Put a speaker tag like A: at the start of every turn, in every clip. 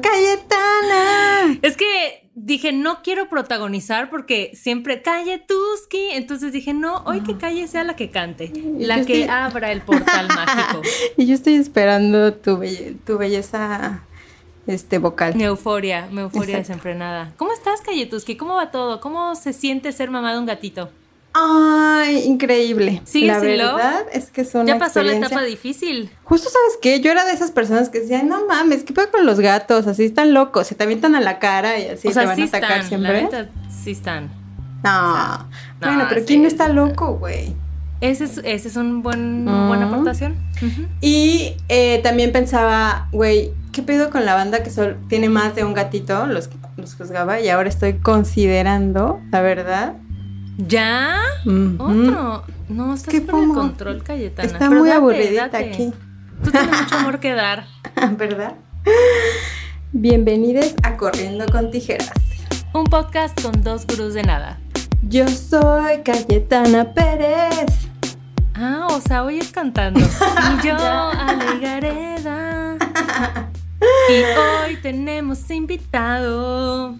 A: ¡Cayetana!
B: Es que dije, no quiero protagonizar porque siempre calle Tusky. Entonces dije, no, hoy que calle sea la que cante, la que abra el portal mágico.
A: Y yo estoy esperando tu, tu belleza este vocal.
B: Mi euforia, mi euforia desenfrenada. ¿Cómo estás, Tusky? ¿Cómo va todo? ¿Cómo se siente ser mamá de un gatito?
A: Ay, increíble.
B: Sí,
A: la verdad es que son
B: Ya pasó la etapa difícil.
A: Justo sabes qué, yo era de esas personas que decían, no mames, ¿qué pasa con los gatos? Así están locos, se te avientan a la cara y así te van a atacar siempre.
B: sí están.
A: No. bueno, pero ¿quién no está loco, güey?
B: Ese es, ese es un buen, buena aportación.
A: Y eh, también pensaba, güey, ¿qué pedo con la banda que solo tiene más de un gatito? Los, los juzgaba y ahora estoy considerando, la verdad,
B: ¿Ya? ¿Otro? No, estás por el control, Cayetana.
A: Está muy aburridita aquí.
B: Tú tienes mucho amor que dar.
A: ¿Verdad? Bienvenidos a Corriendo con Tijeras.
B: Un podcast con dos gurús de nada.
A: Yo soy Cayetana Pérez.
B: Ah, o sea, hoy es cantando. y yo, Ale Gareda. y hoy tenemos invitado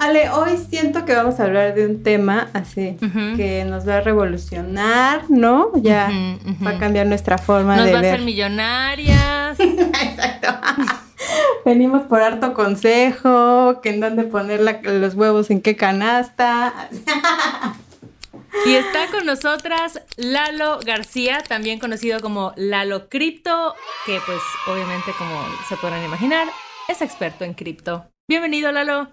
A: Ale, hoy siento que vamos a hablar de un tema así que nos va a revolucionar, ¿no? Ya va a cambiar nuestra forma
B: de
A: ver.
B: Nos va a hacer millonarias.
A: Exacto. Venimos por harto consejo, que en dónde poner los huevos en qué canasta.
B: Y está con nosotras Lalo García, también conocido como Lalo Cripto, que pues obviamente como se podrán imaginar, es experto en cripto. Bienvenido, Lalo.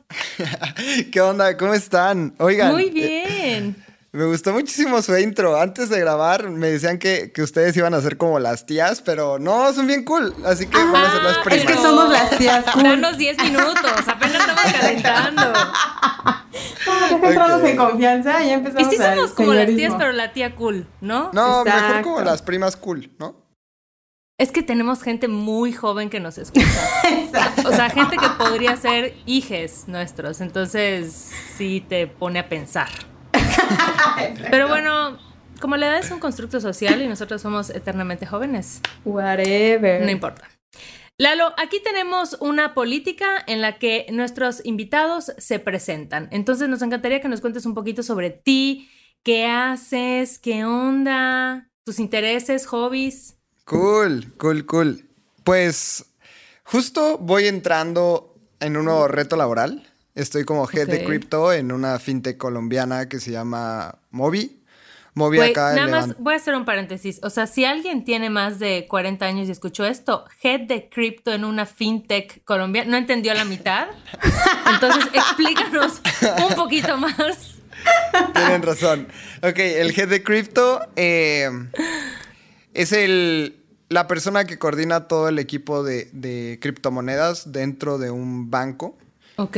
C: ¿Qué onda? ¿Cómo están? Oigan.
B: Muy bien.
C: me gustó muchísimo su intro. Antes de grabar me decían que, ustedes iban a ser como las tías, pero no, son bien cool. Así que van a ser las primas.
A: Es que somos las tías
B: cool. Danos 10 minutos, apenas estamos calentando.
A: Entramos en confianza y empezamos
B: Y sí somos como las tías, pero la tía cool, ¿no?
C: No, mejor como las primas cool, ¿no?
B: Es que tenemos gente muy joven que nos escucha. o sea, gente que podría ser hijes nuestros. Entonces, sí te pone a pensar. Pero bueno, como la edad es un constructo social y nosotros somos eternamente jóvenes.
A: Whatever.
B: No importa. Lalo, aquí tenemos una política en la que nuestros invitados se presentan. Entonces, nos encantaría que nos cuentes un poquito sobre ti, qué haces, qué onda, tus intereses, hobbies.
C: Cool, cool, cool. Pues justo voy entrando en un nuevo reto laboral. Estoy como head de crypto en una fintech colombiana que se llama Mobi. Mobi acá
B: Nada más voy a hacer un paréntesis. O sea, si alguien tiene más de 40 años y escuchó esto, head de crypto en una fintech colombiana, no entendió la mitad. Entonces, explícanos un poquito más.
C: Tienen razón. Ok, el head de crypto eh, es el la persona que coordina todo el equipo de, criptomonedas dentro de un banco.
B: Ok.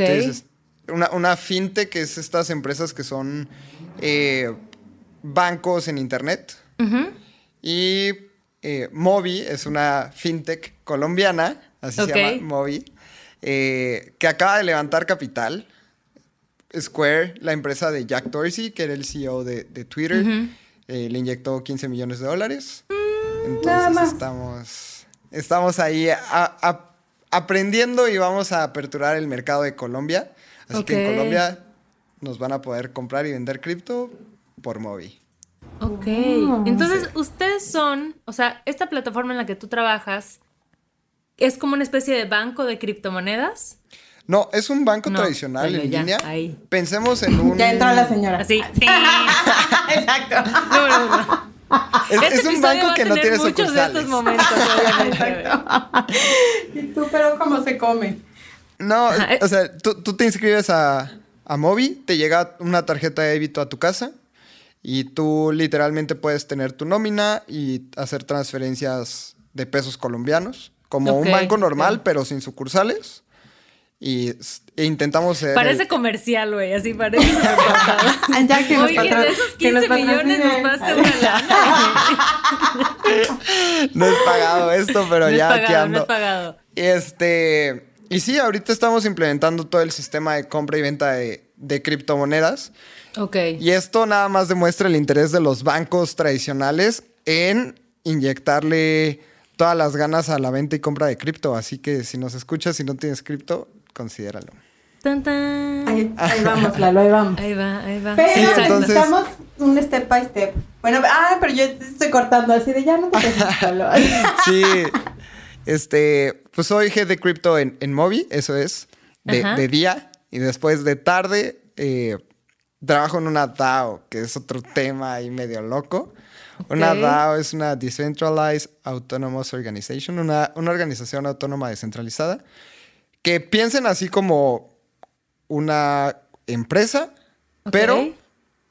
C: una, una, fintech es estas empresas que son eh, bancos en internet. Y eh, Mobi es una fintech colombiana, así se llama Mobi, eh, que acaba de levantar capital. Square, la empresa de Jack Dorsey, que era el CEO de, Twitter, le inyectó 15 millones de dólares. Entonces estamos, estamos ahí aprendiendo y vamos a aperturar el mercado de Colombia. Así que en Colombia nos van a poder comprar y vender cripto por Mobi.
B: Ok. Oh. Entonces, ustedes son, o sea, esta plataforma en la que tú trabajas es como una especie de banco de criptomonedas.
C: No, es un banco tradicional en línea. Pensemos en un.
A: Ya entró la señora.
B: Sí. sí.
A: Exacto.
B: No, no, no.
C: Es, este un banco que no tiene
B: muchos de estos momentos,
A: ¿Y tú, pero cómo se come?
C: No, o sea, tú, te inscribes a, a Mobi, te llega una tarjeta de débito a tu casa y tú literalmente puedes tener tu nómina y hacer transferencias de pesos colombianos, como un banco normal, pero sin sucursales. Y e intentamos ser
B: Parece comercial, güey, así parece.
A: ya que
B: Oye, de esos 15 millones nos pasa una lana.
C: no es pagado esto, pero ya
B: pagado,
C: aquí ando.
B: No es pagado.
C: Este, y sí, ahorita estamos implementando todo el sistema de compra y venta de, de criptomonedas.
B: Ok.
C: Y esto nada más demuestra el interés de los bancos tradicionales en inyectarle todas las ganas a la venta y compra de cripto. Así que si nos escuchas y no tienes cripto, considéralo.
B: Tan, tan.
A: Ahí, ahí vamos, Lalo, ahí vamos.
B: Ahí va, ahí va.
A: Pero
C: Sí, entonces-
A: necesitamos un step by step. Bueno, ah, pero yo te estoy cortando así de ya no te dejes solo.
C: Sí, este, pues soy head de cripto en, en Mobi, eso es, de, de día. Y después de tarde, eh, trabajo en una DAO, que es otro tema ahí medio loco. Una
B: Ok.
C: DAO es una Decentralized Autonomous Organization, una, una organización autónoma descentralizada, que piensen así como una empresa, pero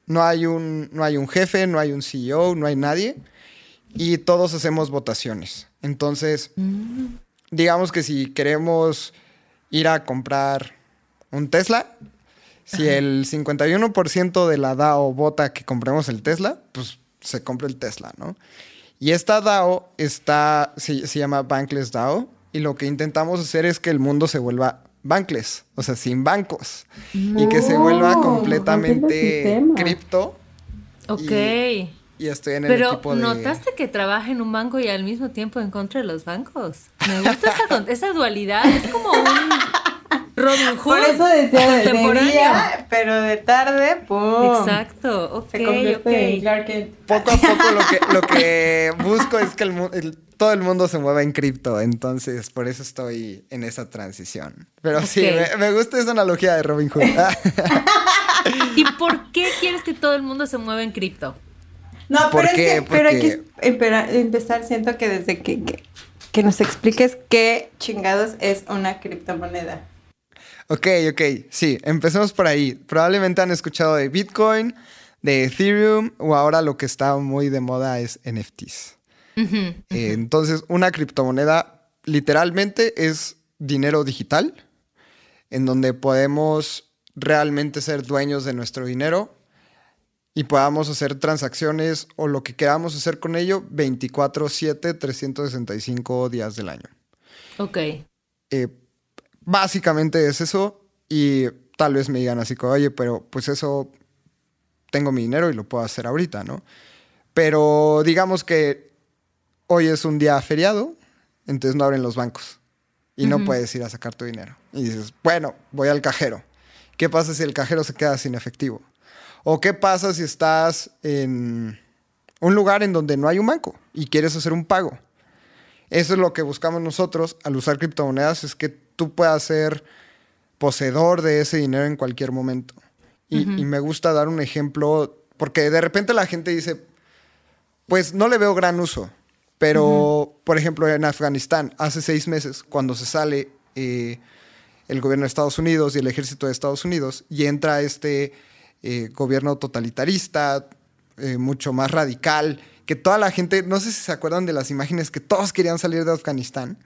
C: no hay, un, no hay un jefe, no hay un CEO, no hay nadie. Y todos hacemos votaciones. Entonces, digamos que si queremos ir a comprar un Tesla, si el 51% de la DAO vota que compremos el Tesla, pues se compra el Tesla, ¿no? Y esta DAO está, se, se llama Bankless DAO, y lo que intentamos hacer es que el mundo se vuelva bankless, o sea, sin bancos, y que se vuelva completamente cripto.
B: Ok.
C: Y estoy en el
B: Pero
C: equipo de...
B: notaste que trabaja en un banco y al mismo tiempo en contra de los bancos. Me gusta esa, dualidad. Es como un Robin Hood.
A: Por eso decía de, día, pero de tarde, ¡pum!
B: Exacto, ok,
A: Se convierte en
B: ok.
A: Clark Kent.
C: Poco a poco lo que, lo que busco es que el, el- todo el mundo se mueva en cripto, entonces por eso estoy en esa transición. Pero sí, me, me gusta esa analogía de Robin Hood.
B: ¿Y por qué quieres que todo el mundo se mueva en cripto?
A: No,
C: ¿Por
A: pero, es que, pero hay que empezar, siento que desde que, que, que nos expliques qué chingados es una criptomoneda.
C: ok, ok, sí, empecemos por ahí. Probablemente han escuchado de Bitcoin, de Ethereum, o ahora lo que está muy de moda es NFTs. Eh, entonces, una criptomoneda literalmente es dinero digital, en donde podemos realmente ser dueños de nuestro dinero y podamos hacer transacciones o lo que queramos hacer con ello 24/7, 365 días del año.
B: Ok.
C: Eh, básicamente es eso y tal vez me digan así como, oye, pero pues eso tengo mi dinero y lo puedo hacer ahorita, ¿no? Pero digamos que hoy es un día feriado, entonces no abren los bancos y no puedes ir a sacar tu dinero. Y dices, bueno, voy al cajero. ¿Qué pasa si el cajero se queda sin efectivo? ¿O qué pasa si estás en un lugar en donde no hay un banco y quieres hacer un pago? Eso es lo que buscamos nosotros al usar criptomonedas, es que tú puedas ser poseedor de ese dinero en cualquier momento. Y, y me gusta dar un ejemplo, porque de repente la gente dice, pues no le veo gran uso, pero por ejemplo en Afganistán, hace seis meses, cuando se sale eh, el gobierno de Estados Unidos y el ejército de Estados Unidos y entra este eh, gobierno totalitarista, eh, mucho más radical, que toda la gente, no sé si se acuerdan de las imágenes que todos querían salir de Afganistán,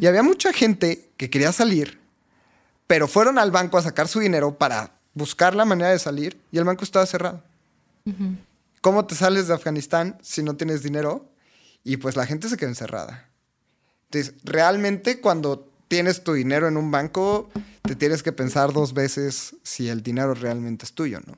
C: y había mucha gente que quería salir, pero fueron al banco a sacar su dinero para buscar la manera de salir y el banco estaba cerrado. ¿Cómo te sales de Afganistán si no tienes dinero? Y pues la gente se quedó encerrada. Entonces, realmente cuando tienes tu dinero en un banco, te tienes que pensar dos veces si el dinero realmente es tuyo, ¿no?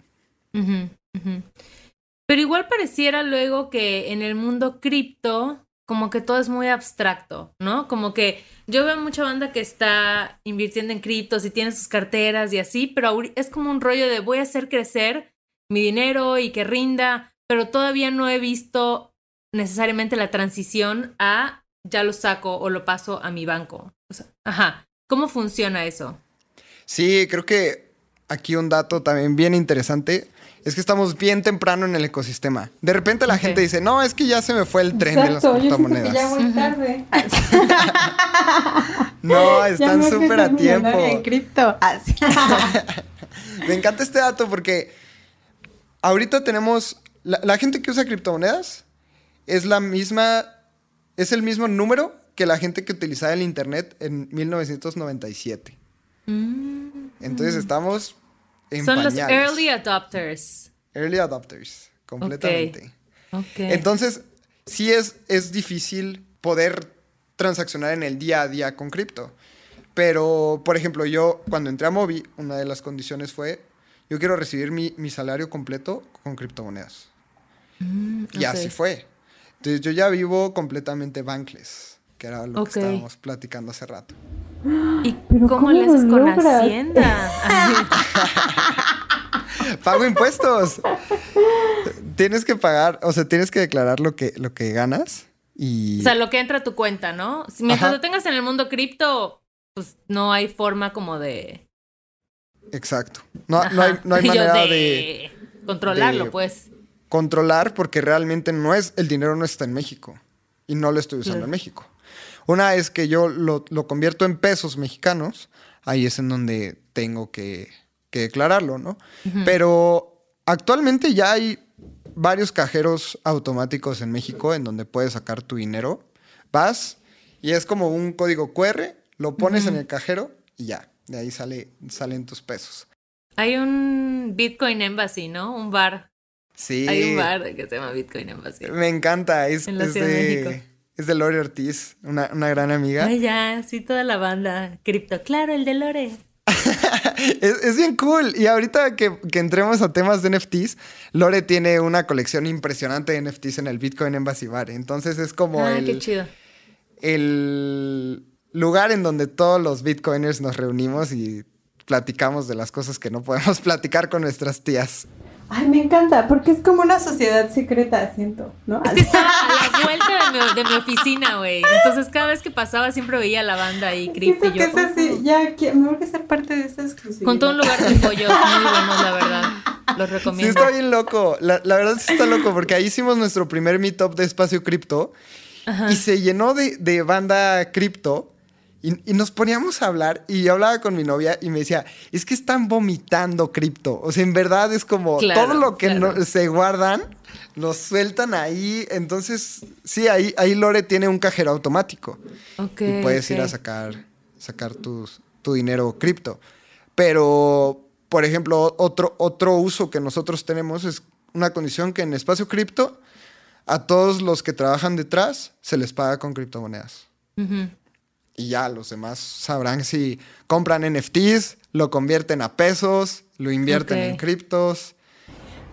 B: Pero igual pareciera luego que en el mundo cripto, como que todo es muy abstracto, ¿no? Como que yo veo mucha banda que está invirtiendo en criptos y tiene sus carteras y así, pero es como un rollo de voy a hacer crecer mi dinero y que rinda, pero todavía no he visto necesariamente la transición a ya lo saco o lo paso a mi banco. O sea, ajá. ¿Cómo funciona eso?
C: Sí, creo que aquí un dato también bien interesante es que estamos bien temprano en el ecosistema. De repente la gente dice, no, es que ya se me fue el tren de las
A: yo que
C: criptomonedas.
A: ya voy tarde.
C: No, están súper a tiempo.
A: en cripto. Así.
C: Me encanta este dato porque ahorita tenemos, la, la gente que usa criptomonedas es la misma, es el mismo número que la gente que utilizaba el Internet en 1997. Entonces estamos en
B: Mm. Son los early adopters.
C: Early adopters, completamente.
B: Ok.
C: Entonces, sí es, es difícil poder transaccionar en el día a día con cripto. Pero, por ejemplo, yo cuando entré a Mobi, una de las condiciones fue, yo quiero recibir mi, mi salario completo con criptomonedas. y
B: ok.
C: así fue. Entonces, yo ya vivo completamente bankless. que era lo que estábamos platicando hace rato.
B: ¿Y cómo, le haces con Hacienda?
C: Pago impuestos. tienes que pagar, o sea, tienes que declarar lo que, lo que ganas y...
B: O sea, lo que entra a tu cuenta, ¿no? Mientras lo tengas en el mundo cripto, pues no hay forma como de...
C: Exacto. No, hay, manera de,
B: Controlarlo, pues.
C: Controlar porque realmente no es, el dinero no está en México y no lo estoy usando en México. Una vez que yo lo, convierto en pesos mexicanos, ahí es en donde tengo que, declararlo, ¿no? Pero actualmente ya hay varios cajeros automáticos en México en donde puedes sacar tu dinero. Vas y es como un código QR, lo pones en el cajero y ya, de ahí sale, salen tus pesos.
B: Hay un Bitcoin Embassy, ¿no? Un bar.
C: Sí.
B: Hay un bar que se llama Bitcoin Embassy.
C: Me encanta. Es, en la Ciudad de, México. Es de Lore Ortiz, una, gran amiga.
B: Ay, ya, sí, toda la banda. Cripto, claro, el de Lore.
C: es, bien cool. Y ahorita que, entremos a temas de NFTs, Lore tiene una colección impresionante de NFTs en el Bitcoin Embassy Bar. Entonces es como
B: ah, qué chido.
C: el lugar en donde todos los Bitcoiners nos reunimos y platicamos de las cosas que no podemos platicar con nuestras tías.
A: Ay, me encanta, porque es como una sociedad secreta, siento, ¿no?
B: Es que estaba a la vuelta de mi, oficina, güey. Entonces, cada vez que pasaba, siempre veía la banda ahí, cripto.
A: y yo, que es así, ya, me voy a ser parte de esta exclusividad.
B: Con todo un lugar de pollos muy buenos, la verdad. Los recomiendo.
C: Sí, está bien loco. La, verdad sí está loco, porque ahí hicimos nuestro primer meetup de espacio cripto. Y se llenó de, de banda cripto y, nos poníamos a hablar y yo hablaba con mi novia y me decía, es que están vomitando cripto. O sea, en verdad es como todo lo que se guardan, lo sueltan ahí. Entonces, sí, ahí, ahí Lore tiene un cajero automático. y puedes ir a sacar, sacar tu dinero cripto. Pero, por ejemplo, otro, otro uso que nosotros tenemos es una condición que en espacio cripto, a todos los que trabajan detrás se les paga con criptomonedas y ya los demás sabrán si compran NFTs, lo convierten a pesos, lo invierten en criptos.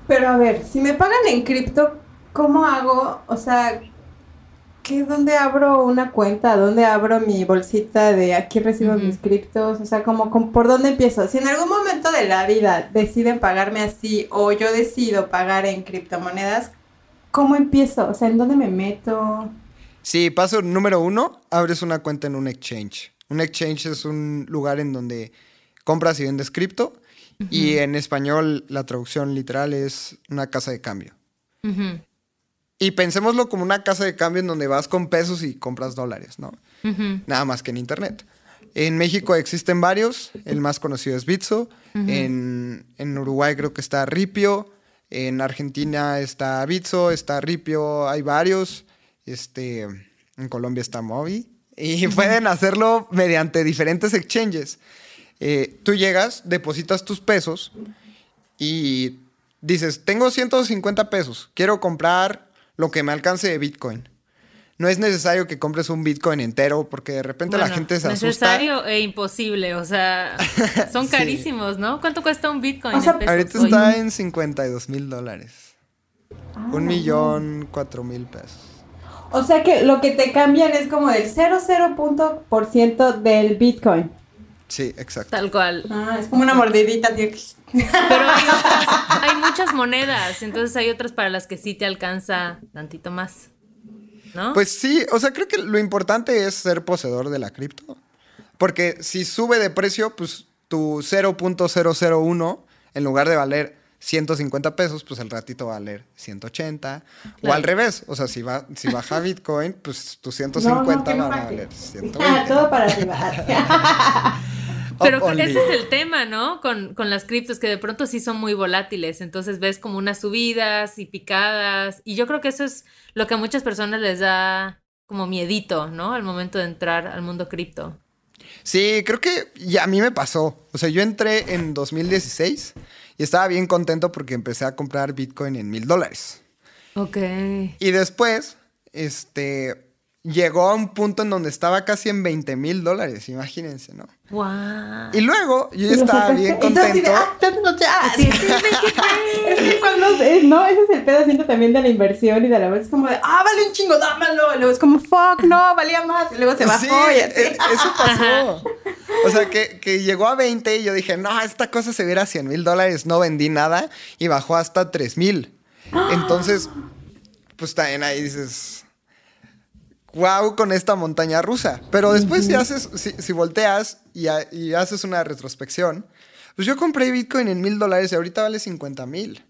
A: Pero a ver, si me pagan en cripto, ¿cómo hago? O sea, ¿qué, ¿dónde abro una cuenta? ¿Dónde abro mi bolsita de aquí recibo mis criptos? O sea, como, ¿por dónde empiezo? Si en algún momento de la vida deciden pagarme así o yo decido pagar en criptomonedas, ¿cómo empiezo? O sea, ¿en dónde me meto?
C: Sí, paso número uno, abres una cuenta en un exchange. Un exchange es un lugar en donde compras y vendes cripto. Y en español la traducción literal es una casa de cambio. Y pensémoslo como una casa de cambio en donde vas con pesos y compras dólares, ¿no? Nada más que en Internet. En México existen varios, el más conocido es Bitso, en, en, Uruguay creo que está Ripio, en Argentina está Bitso, está Ripio, hay varios. Este, en Colombia está Mobi. Y pueden hacerlo mediante diferentes exchanges. Eh, tú llegas, depositas tus pesos y dices, tengo 150 pesos, quiero comprar lo que me alcance de Bitcoin. No es necesario que compres un Bitcoin entero porque de repente la gente se asusta.
B: Necesario e imposible, o sea, son carísimos, ¿no? ¿Cuánto cuesta un Bitcoin?
C: ahorita está en 52 mil dólares. Ah, un millón cuatro mil pesos.
A: O sea que lo que te cambian es como del 0,0% del Bitcoin.
C: Sí, exacto.
B: Tal cual.
A: Ah, es como una mordidita, tío.
B: Pero hay, hay muchas monedas, entonces hay otras para las que sí te alcanza tantito más. ¿No?
C: Pues sí, o sea, creo que lo importante es ser poseedor de la cripto. Porque si sube de precio, pues tu 0.001, en lugar de valer 150 pesos, pues el ratito va a valer 180. O al revés, o sea, si, va, si baja Bitcoin, pues tus 150 van a valer 120.
A: todo para arriba.
B: Pero ese es el tema, ¿no? Con, con, las criptos, que de pronto sí son muy volátiles. Entonces ves como unas subidas y picadas. Y yo creo que eso es lo que a muchas personas les da como miedito, ¿no? Al momento de entrar al mundo cripto.
C: Sí, creo que ya a mí me pasó. O sea, yo entré en 2016 y estaba bien contento porque empecé a comprar Bitcoin en mil dólares.
B: Ok.
C: Y después, este, llegó a un punto en donde estaba casi en 20 mil dólares, imagínense, ¿no?
B: Wow.
C: Y luego yo ya estaba bien contento.
A: Ah, es que cuando, eh, no, ese es el pedacito también de la inversión y de la vez es como de, ah, vale un chingo, dámelo. Y luego es como, fuck, no, valía más. Y luego se bajó
C: Sí,
A: y así.
C: e- eso pasó. O sea, que, que llegó a 20 y yo dije, no, esta cosa se viera a 100 mil dólares, no vendí nada y bajó hasta 3 mil. Entonces, pues también ahí dices, wow con esta montaña rusa. Pero después si haces, si, si volteas y, ha- y haces una retrospección, pues yo compré Bitcoin en mil dólares y ahorita vale 50 mil.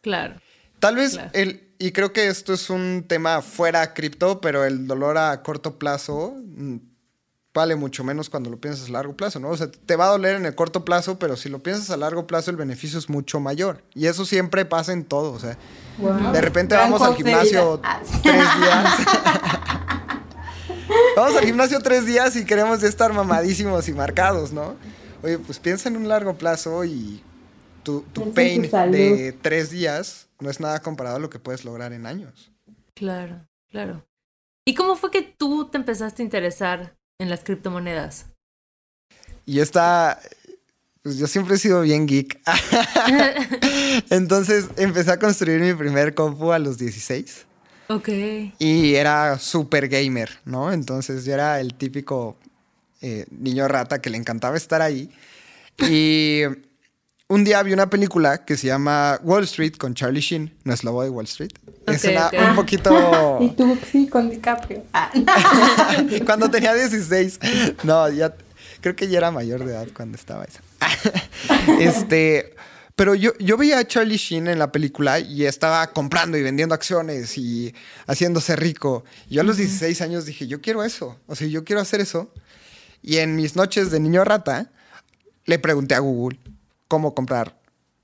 B: Claro.
C: Tal vez
B: Claro.
C: el, y creo que esto es un tema fuera cripto, pero el dolor a corto plazo mm, vale mucho menos cuando lo piensas a largo plazo, ¿no? O sea, te va a doler en el corto plazo, pero si lo piensas a largo plazo, el beneficio es mucho mayor. Y eso siempre pasa en todo, o sea,
A: Wow.
C: de repente
A: Gran
C: vamos al gimnasio.
A: Ah,
C: tres días. vamos al gimnasio tres días y queremos ya estar mamadísimos y marcados, ¿no? Oye, pues piensa en un largo plazo y tu, pain de tres días no es nada comparado a lo que puedes lograr en años.
B: Claro, claro. ¿Y cómo fue que tú te empezaste a interesar en las criptomonedas?
C: Y esta, pues yo siempre he sido bien geek. Entonces empecé a construir mi primer compu a los 16.
B: Ok.
C: Y era super gamer, ¿no? Entonces yo era el típico eh, niño rata que le encantaba estar ahí. Y un día vi una película que se llama Wall Street con Charlie Sheen. No es lobo de Wall Street. es
B: Ok,
C: una-
B: ok.
C: un poquito...
A: Y tú, sí, con DiCaprio. Ah.
C: cuando tenía 16. No, ya creo que ya era mayor de edad cuando estaba esa. este, pero yo, yo veía a Charlie Sheen en la película y estaba comprando y vendiendo acciones y haciéndose rico. Yo a los 16 años dije, yo quiero eso. O sea, yo quiero hacer eso. Y en mis noches de niño rata le pregunté a Google cómo comprar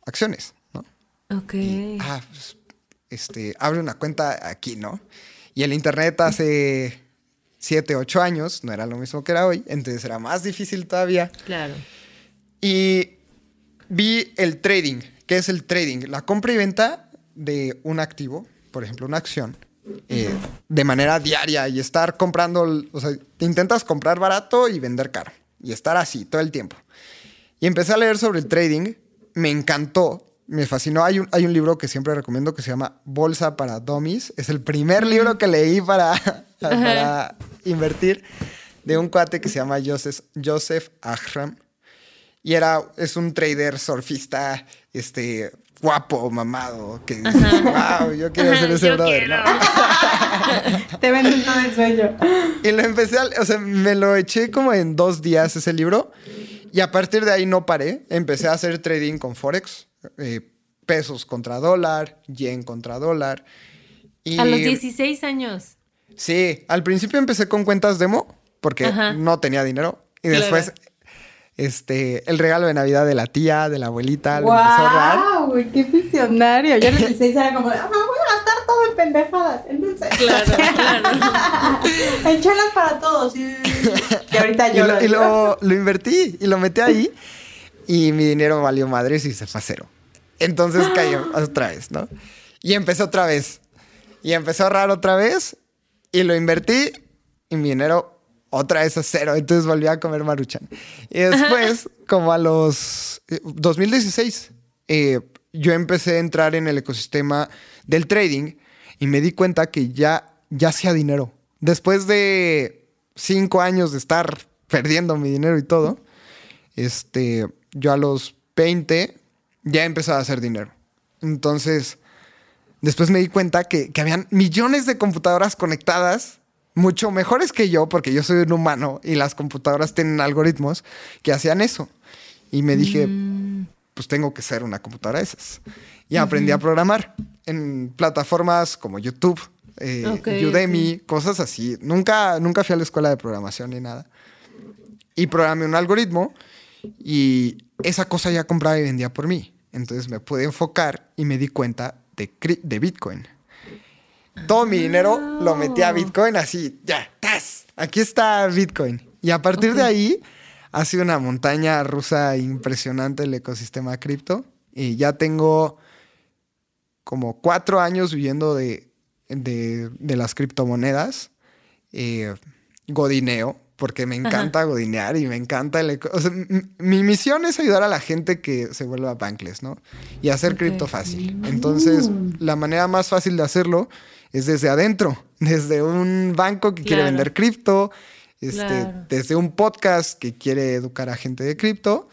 C: acciones, ¿no?
B: Ok.
C: Ah, pues, este, abre una cuenta aquí, ¿no? Y el internet hace 7, 8 años no era lo mismo que era hoy, entonces era más difícil todavía.
B: Claro.
C: Y vi el trading. ¿Qué es el trading? La compra y venta de un activo, por ejemplo, una acción, eh, de manera diaria y estar comprando, o sea, intentas comprar barato y vender caro y estar así todo el tiempo. Y empecé a leer sobre el trading, me encantó, me fascinó. Hay un, hay un libro que siempre recomiendo que se llama Bolsa para Dummies. Es el primer libro que leí para, para invertir de un cuate que se llama Joseph, Joseph Ahram. Y era, es un trader surfista, este, guapo, mamado, que dices, wow, yo quiero ser ese
B: Yo
C: brother. ¿no?
A: Te venden todo el sueño.
C: Y lo empecé, a, o sea, me lo eché como en dos días ese libro. Y a partir de ahí no paré. Empecé a hacer trading con Forex. eh, pesos contra dólar, yen contra dólar. Y
B: A los 16 años.
C: Sí, al principio empecé con cuentas demo porque
B: Ajá.
C: no tenía dinero. Y
B: Claro.
C: Este, el regalo de Navidad de la tía, de la abuelita, lo ahorrar.
A: ¡Wow! güey, ¡Qué visionario! Yo a los 16 era como, de, ah, me voy a gastar todo en pendejadas. Entonces,
B: Claro, claro.
A: en chelas para todos. Y, y ahorita
C: Y,
A: yo
C: lo, y lo- lo invertí y lo metí ahí. Y mi dinero valió madres y se fue a cero. Entonces cayó otra vez, ¿no? Y empecé otra vez. Y empecé a ahorrar otra vez. Y lo invertí. Y mi dinero otra vez a cero. Entonces volví a comer maruchan. Y después, como a los eh, 2016, eh, yo empecé a entrar en el ecosistema del trading. Y me di cuenta que ya, ya hacía dinero. Después de cinco años de estar perdiendo mi dinero y todo, este, yo a los 20 ya empezaba a hacer dinero. Entonces, después me di cuenta que, que habían millones de computadoras conectadas, mucho mejores que yo, porque yo soy un humano y las computadoras tienen algoritmos que hacían eso. Y me dije, pues tengo que ser una computadora de esas. Y aprendí a programar en plataformas como YouTube, eh, Udemy, cosas así. Nunca, nunca fui a la escuela de programación ni nada. Y programé un algoritmo y esa cosa ya compraba y vendía por mí. Entonces me pude enfocar y me di cuenta de, de Bitcoin. Todo mi dinero lo metí a Bitcoin así, ya, ¡tas! Aquí está Bitcoin. Y a partir de ahí ha sido una montaña rusa impresionante el ecosistema cripto. Y ya tengo como cuatro años viviendo de, de, de las criptomonedas. eh, godineo, porque me encanta godinear y me encanta el... O sea, mi misión es ayudar a la gente que se vuelva bankless, ¿no? Y hacer cripto fácil. Entonces, la manera más fácil de hacerlo es desde adentro, desde un banco que quiere vender cripto, este, desde un podcast que quiere educar a gente de cripto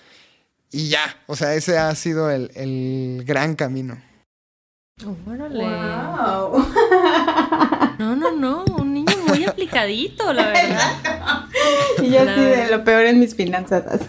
C: y ya, o sea, ese ha sido el, el gran camino.
B: Oh, wow. No, no, no, muy aplicadito, la verdad.
A: y yo así de lo peor en mis finanzas.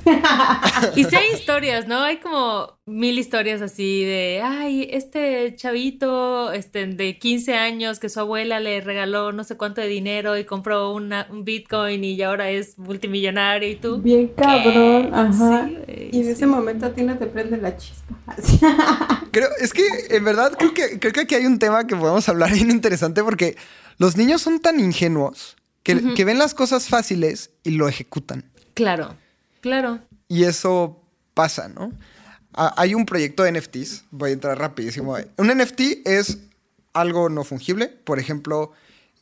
B: y si hay historias, ¿no? Hay como mil historias así de, ay, este chavito este, de 15 años que su abuela le regaló no sé cuánto de dinero y compró una, un Bitcoin y ahora es multimillonario y tú.
A: Bien cabrón, ajá. y en ese momento a ti no te prende la chispa.
C: creo, es que en verdad creo que, creo que aquí hay un tema que podemos hablar bien interesante porque los niños son tan ingenuos que, ven las cosas fáciles y lo ejecutan.
B: Claro, claro.
C: Y eso pasa, ¿no? hay un proyecto de NFTs, voy a entrar rapidísimo. Un NFT es algo no fungible, por ejemplo,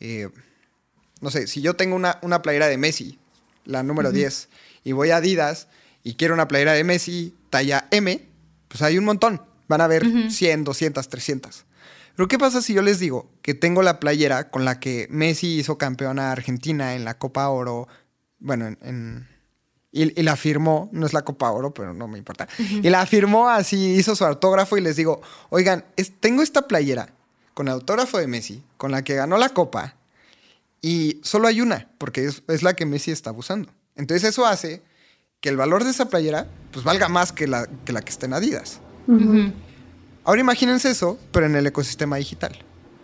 C: eh, no sé, si yo tengo una, una, playera de Messi, la número 10, y voy a Adidas y quiero una playera de Messi talla M, pues hay un montón. Van a haber 100, 200, 300. Pero ¿qué pasa si yo les digo que tengo la playera con la que Messi hizo campeona a Argentina en la Copa Oro? Bueno, en, y, la firmó, no es la Copa Oro, pero no me importa. Y la firmó así, hizo su autógrafo y les digo, oigan, tengo esta playera con el autógrafo de Messi, con la que ganó la Copa, y solo hay una, porque es, la que Messi está abusando. Entonces eso hace que el valor de esa playera pues valga más que la que, la que está en Adidas. Ahora imagínense eso, pero en el ecosistema digital.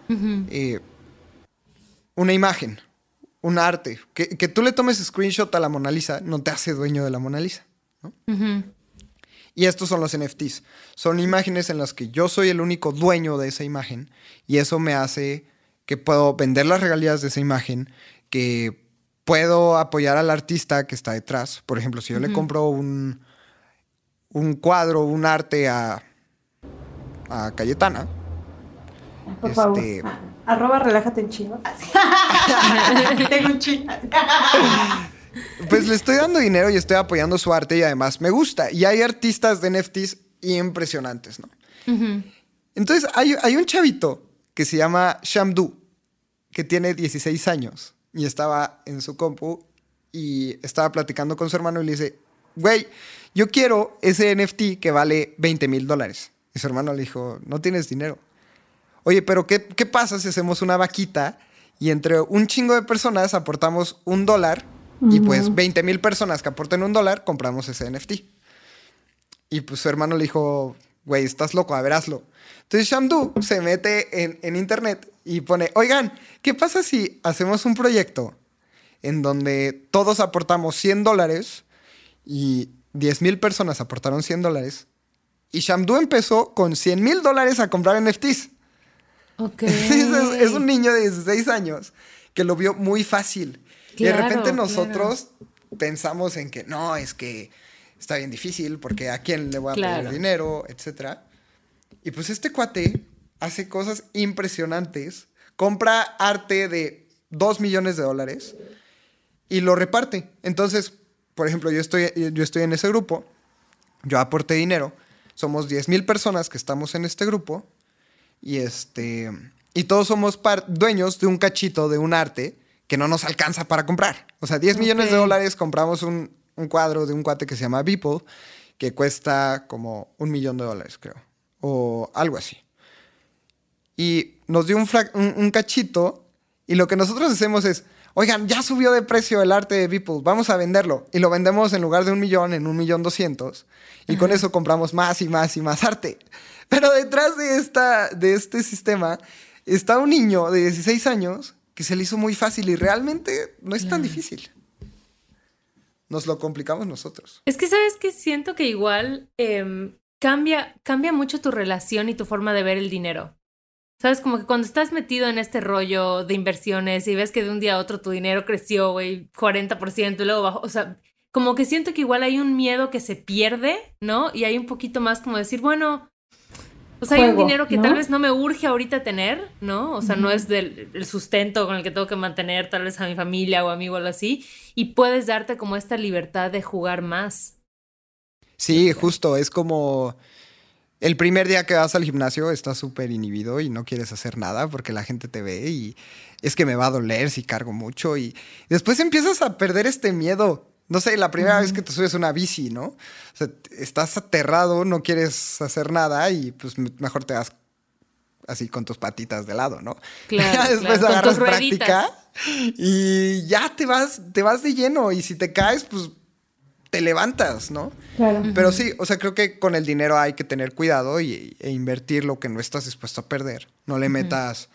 C: Eh, una imagen, un arte, que, tú le tomes screenshot a la Mona Lisa no te hace dueño de la Mona Lisa. Y estos son los NFTs. Son imágenes en las que yo soy el único dueño de esa imagen y eso me hace que puedo vender las regalías de esa imagen, que puedo apoyar al artista que está detrás. Por ejemplo, si yo le compro un, un cuadro, un arte a a Cayetana.
A: Por favor. Este, arroba relájate en chino. Tengo un chino.
C: pues le estoy dando dinero y estoy apoyando su arte y además me gusta. Y hay artistas de NFTs impresionantes, ¿no? Entonces hay, hay, un chavito que se llama Shamdu, que tiene 16 años y estaba en su compu y estaba platicando con su hermano y le dice, güey, yo quiero ese NFT que vale 20 mil dólares. Y su hermano le dijo, no tienes dinero. Oye, pero ¿qué, pasa si hacemos una vaquita y entre un chingo de personas aportamos un dólar y pues 20 mil personas que aporten un dólar compramos ese NFT? Y pues su hermano le dijo, güey, estás loco, a ver, hazlo. Entonces Shamdu se mete en, en, internet y pone, oigan, ¿qué pasa si hacemos un proyecto en donde todos aportamos 100 dólares y 10 mil personas aportaron 100 dólares y Shamdu empezó con 100 mil dólares a comprar NFTs.
B: Ok.
C: es, un niño de 16 años que lo vio muy fácil. y de repente nosotros pensamos en que no, es que está bien difícil porque a quién le voy a pedir dinero, etc. Y pues este cuate hace cosas impresionantes. Compra arte de 2 millones de dólares y lo reparte. Entonces, por ejemplo, yo estoy, yo estoy en ese grupo, yo aporté dinero somos 10.000 personas que estamos en este grupo y, este, y todos somos dueños de un cachito de un arte que no nos alcanza para comprar. O sea, 10 millones de dólares compramos un, cuadro de un cuate que se llama Beeple que cuesta como un millón de dólares, creo. O algo así. Y nos dio un, un cachito y lo que nosotros hacemos es oigan, ya subió de precio el arte de Beeple, vamos a venderlo. Y lo vendemos en lugar de un millón, en un millón doscientos. Y con eso compramos más y más y más arte. Pero detrás de, esta, de este sistema está un niño de 16 años que se le hizo muy fácil y realmente no es tan difícil. Nos lo complicamos nosotros.
B: Es que sabes que siento que igual em, cambia, cambia mucho tu relación y tu forma de ver el dinero. Sabes, como que cuando estás metido en este rollo de inversiones y ves que de un día a otro tu dinero creció, güey, 40% y luego bajó, o sea, como que siento que igual hay un miedo que se pierde, ¿no? Y hay un poquito más como decir, bueno, O sea, hay un dinero que tal vez no me urge ahorita tener, ¿no? O sea, no es del el sustento con el que tengo que mantener tal vez a mi familia o amigo o algo así. Y puedes darte como esta libertad de jugar más.
C: Sí, justo, es como el primer día que vas al gimnasio estás súper inhibido y no quieres hacer nada porque la gente te ve y es que me va a doler si cargo mucho y después empiezas a perder este miedo. No sé, la primera vez que te subes una bici, ¿no? O sea, estás aterrado, no quieres hacer nada y pues mejor te vas así con tus patitas de lado, ¿no? Claro, después agarras práctica y ya te vas, te vas de lleno y si te caes, pues te levantas, ¿no? Claro. Pero sí, o sea, creo que con el dinero hay que tener cuidado y, e invertir lo que no estás dispuesto a perder. No le metas...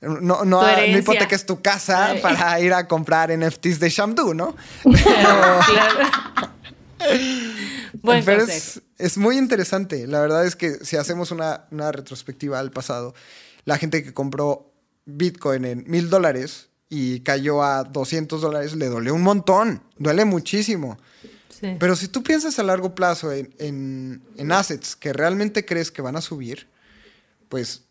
C: No, no, no hipoteques tu casa para ir a comprar NFTs de Shamdu, ¿no? Pero, es, muy interesante. La verdad es que si hacemos una, una retrospectiva al pasado, la gente que compró Bitcoin en mil dólares y cayó a 200 dólares, le dolió un montón, duele muchísimo. Pero si tú piensas a largo plazo en, assets que realmente crees que van a subir, pues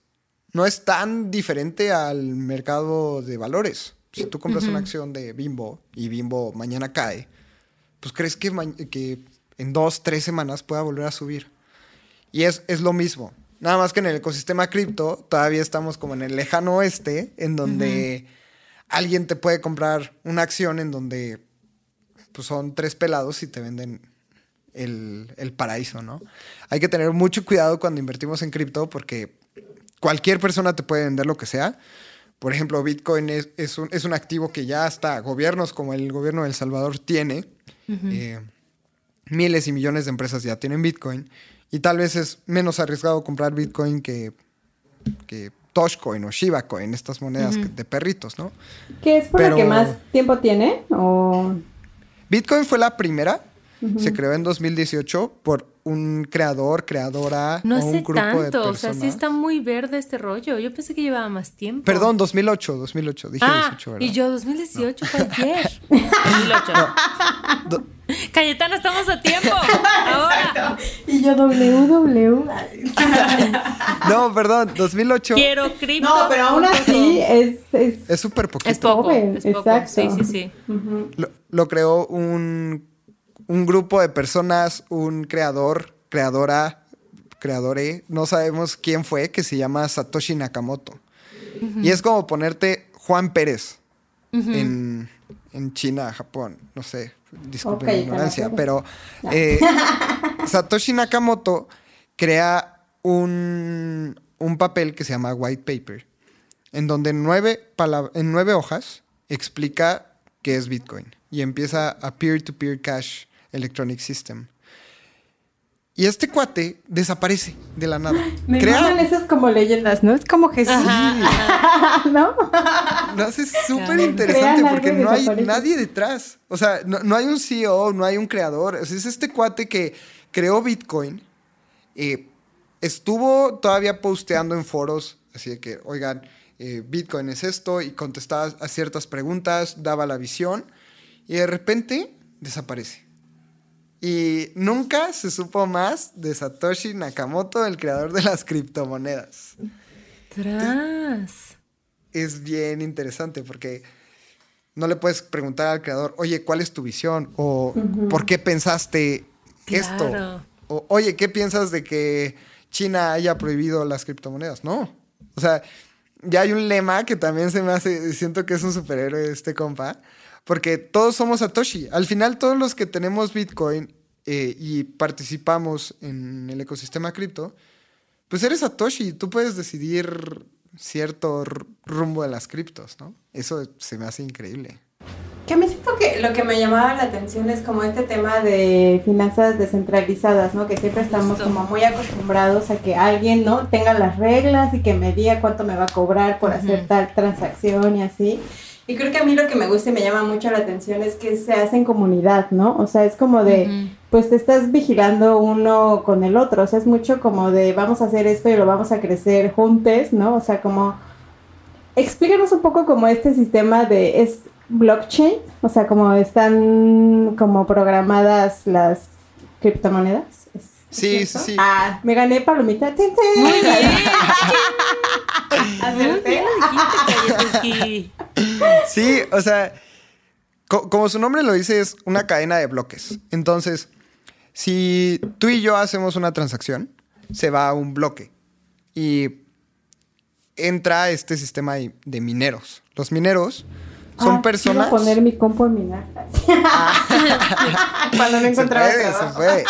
C: no es tan diferente al mercado de valores. Si tú compras una acción de Bimbo y Bimbo mañana cae, pues crees que, que en dos, tres semanas pueda volver a subir. Y es, es lo mismo. Nada más que en el ecosistema cripto todavía estamos como en el lejano oeste, en donde alguien te puede comprar una acción en donde pues son tres pelados y te venden el, paraíso, ¿no? Hay que tener mucho cuidado cuando invertimos en cripto porque cualquier persona te puede vender lo que sea. Por ejemplo, Bitcoin es, un, activo que ya hasta gobiernos como el gobierno de El Salvador tiene. Eh, miles y millones de empresas ya tienen Bitcoin. Y tal vez es menos arriesgado comprar Bitcoin que, que Dogecoin o Shiba Coin, estas monedas de perritos, ¿no?
A: ¿Qué es por lo que más tiempo tiene? ¿O...
C: Bitcoin fue la primera. Se creó en 2018 por un creador, creadora
B: no o un grupo tanto, de personas. O sea, sí está muy verde este rollo. Yo pensé que llevaba más tiempo.
C: Perdón, 2008, 2008. Dije ah, 18, ¿verdad?
B: Y yo, 2018 fue ayer. 2008. No. Cayetano, estamos a tiempo. Ahora.
A: Y yo, WW.
C: no, perdón, 2008.
B: Quiero cripto.
A: No, pero aún así es.
C: Es súper poquito.
B: Es poco. Es poco. Exacto. Sí, sí, sí.
C: lo creó un un grupo de personas, un creador, creadora, creadore, no sabemos quién fue, que se llama Satoshi Nakamoto. Y es como ponerte Juan Pérez en, China, Japón, no sé, disculpen mi ignorancia, pero eh, Satoshi Nakamoto crea un, un, papel que se llama White Paper, en donde nueve, en nueve hojas explica qué es Bitcoin y empieza a peer-to-peer -peer cash Electronic System. Y este cuate desaparece de la nada.
A: Me Crea... esas como leyendas, ¿no? Es como Jesús. ¿No?
C: No, es súper interesante porque no hay nadie detrás. O sea, no, hay un CEO, no hay un creador. es este cuate que creó Bitcoin. Eh, estuvo todavía posteando en foros, así de que, oigan, eh, Bitcoin es esto, y contestaba a ciertas preguntas, daba la visión, y de repente desaparece. Y nunca se supo más de Satoshi Nakamoto, el creador de las criptomonedas.
B: Tras.
C: Es bien interesante porque no le puedes preguntar al creador, oye, ¿cuál es tu visión? O ¿por qué pensaste esto? O oye, ¿qué piensas de que China haya prohibido las criptomonedas? No. O sea, ya hay un lema que también se me hace, siento que es un superhéroe este compa, porque todos somos Satoshi. Al final, todos los que tenemos Bitcoin eh, y participamos en el ecosistema cripto, pues eres Satoshi. Tú puedes decidir cierto rumbo de las criptos, ¿no? Eso se me hace increíble.
A: Que a mí siento que lo que me llamaba la atención es como este tema de finanzas descentralizadas, ¿no? Que siempre estamos como muy acostumbrados a que alguien, ¿no? Tenga las reglas y que me diga cuánto me va a cobrar por hacer tal transacción y así. Y creo que a mí lo que me gusta y me llama mucho la atención es que se hace en comunidad, ¿no? O sea, es como de, pues te estás vigilando uno con el otro, o sea, es mucho como de vamos a hacer esto y lo vamos a crecer juntos, ¿no? O sea, como, explícanos un poco como este sistema de, es blockchain, o sea, como están como programadas las criptomonedas.
C: Sí, sí, sí.
A: Ah, me gané palomita. Muy
C: bien. Sí, o sea, como su nombre lo dice, es una cadena de bloques. Entonces, si tú y yo hacemos una transacción, se va a un bloque y entra este sistema de, mineros. Los mineros son ah, personas.
A: Quiero poner mi compo en minar. Cuando no encontraba. Se puede, se puede.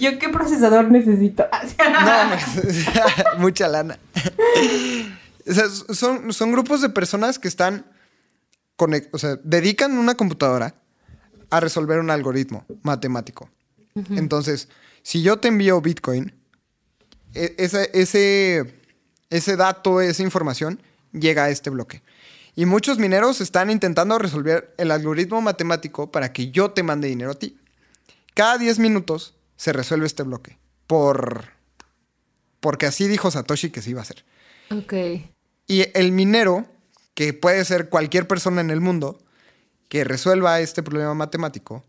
A: ¿Y yo qué procesador necesito?
C: no, mucha lana. O sea, son, son grupos de personas que están. o sea, dedican una computadora a resolver un algoritmo matemático. Entonces, si yo te envío Bitcoin, e, ese, ese, ese dato, esa información, llega a este bloque. Y muchos mineros están intentando resolver el algoritmo matemático para que yo te mande dinero a ti. Cada 10 minutos se resuelve este bloque. Por. Porque así dijo Satoshi que se iba a hacer.
B: Ok.
C: Y el minero, que puede ser cualquier persona en el mundo, que resuelva este problema matemático,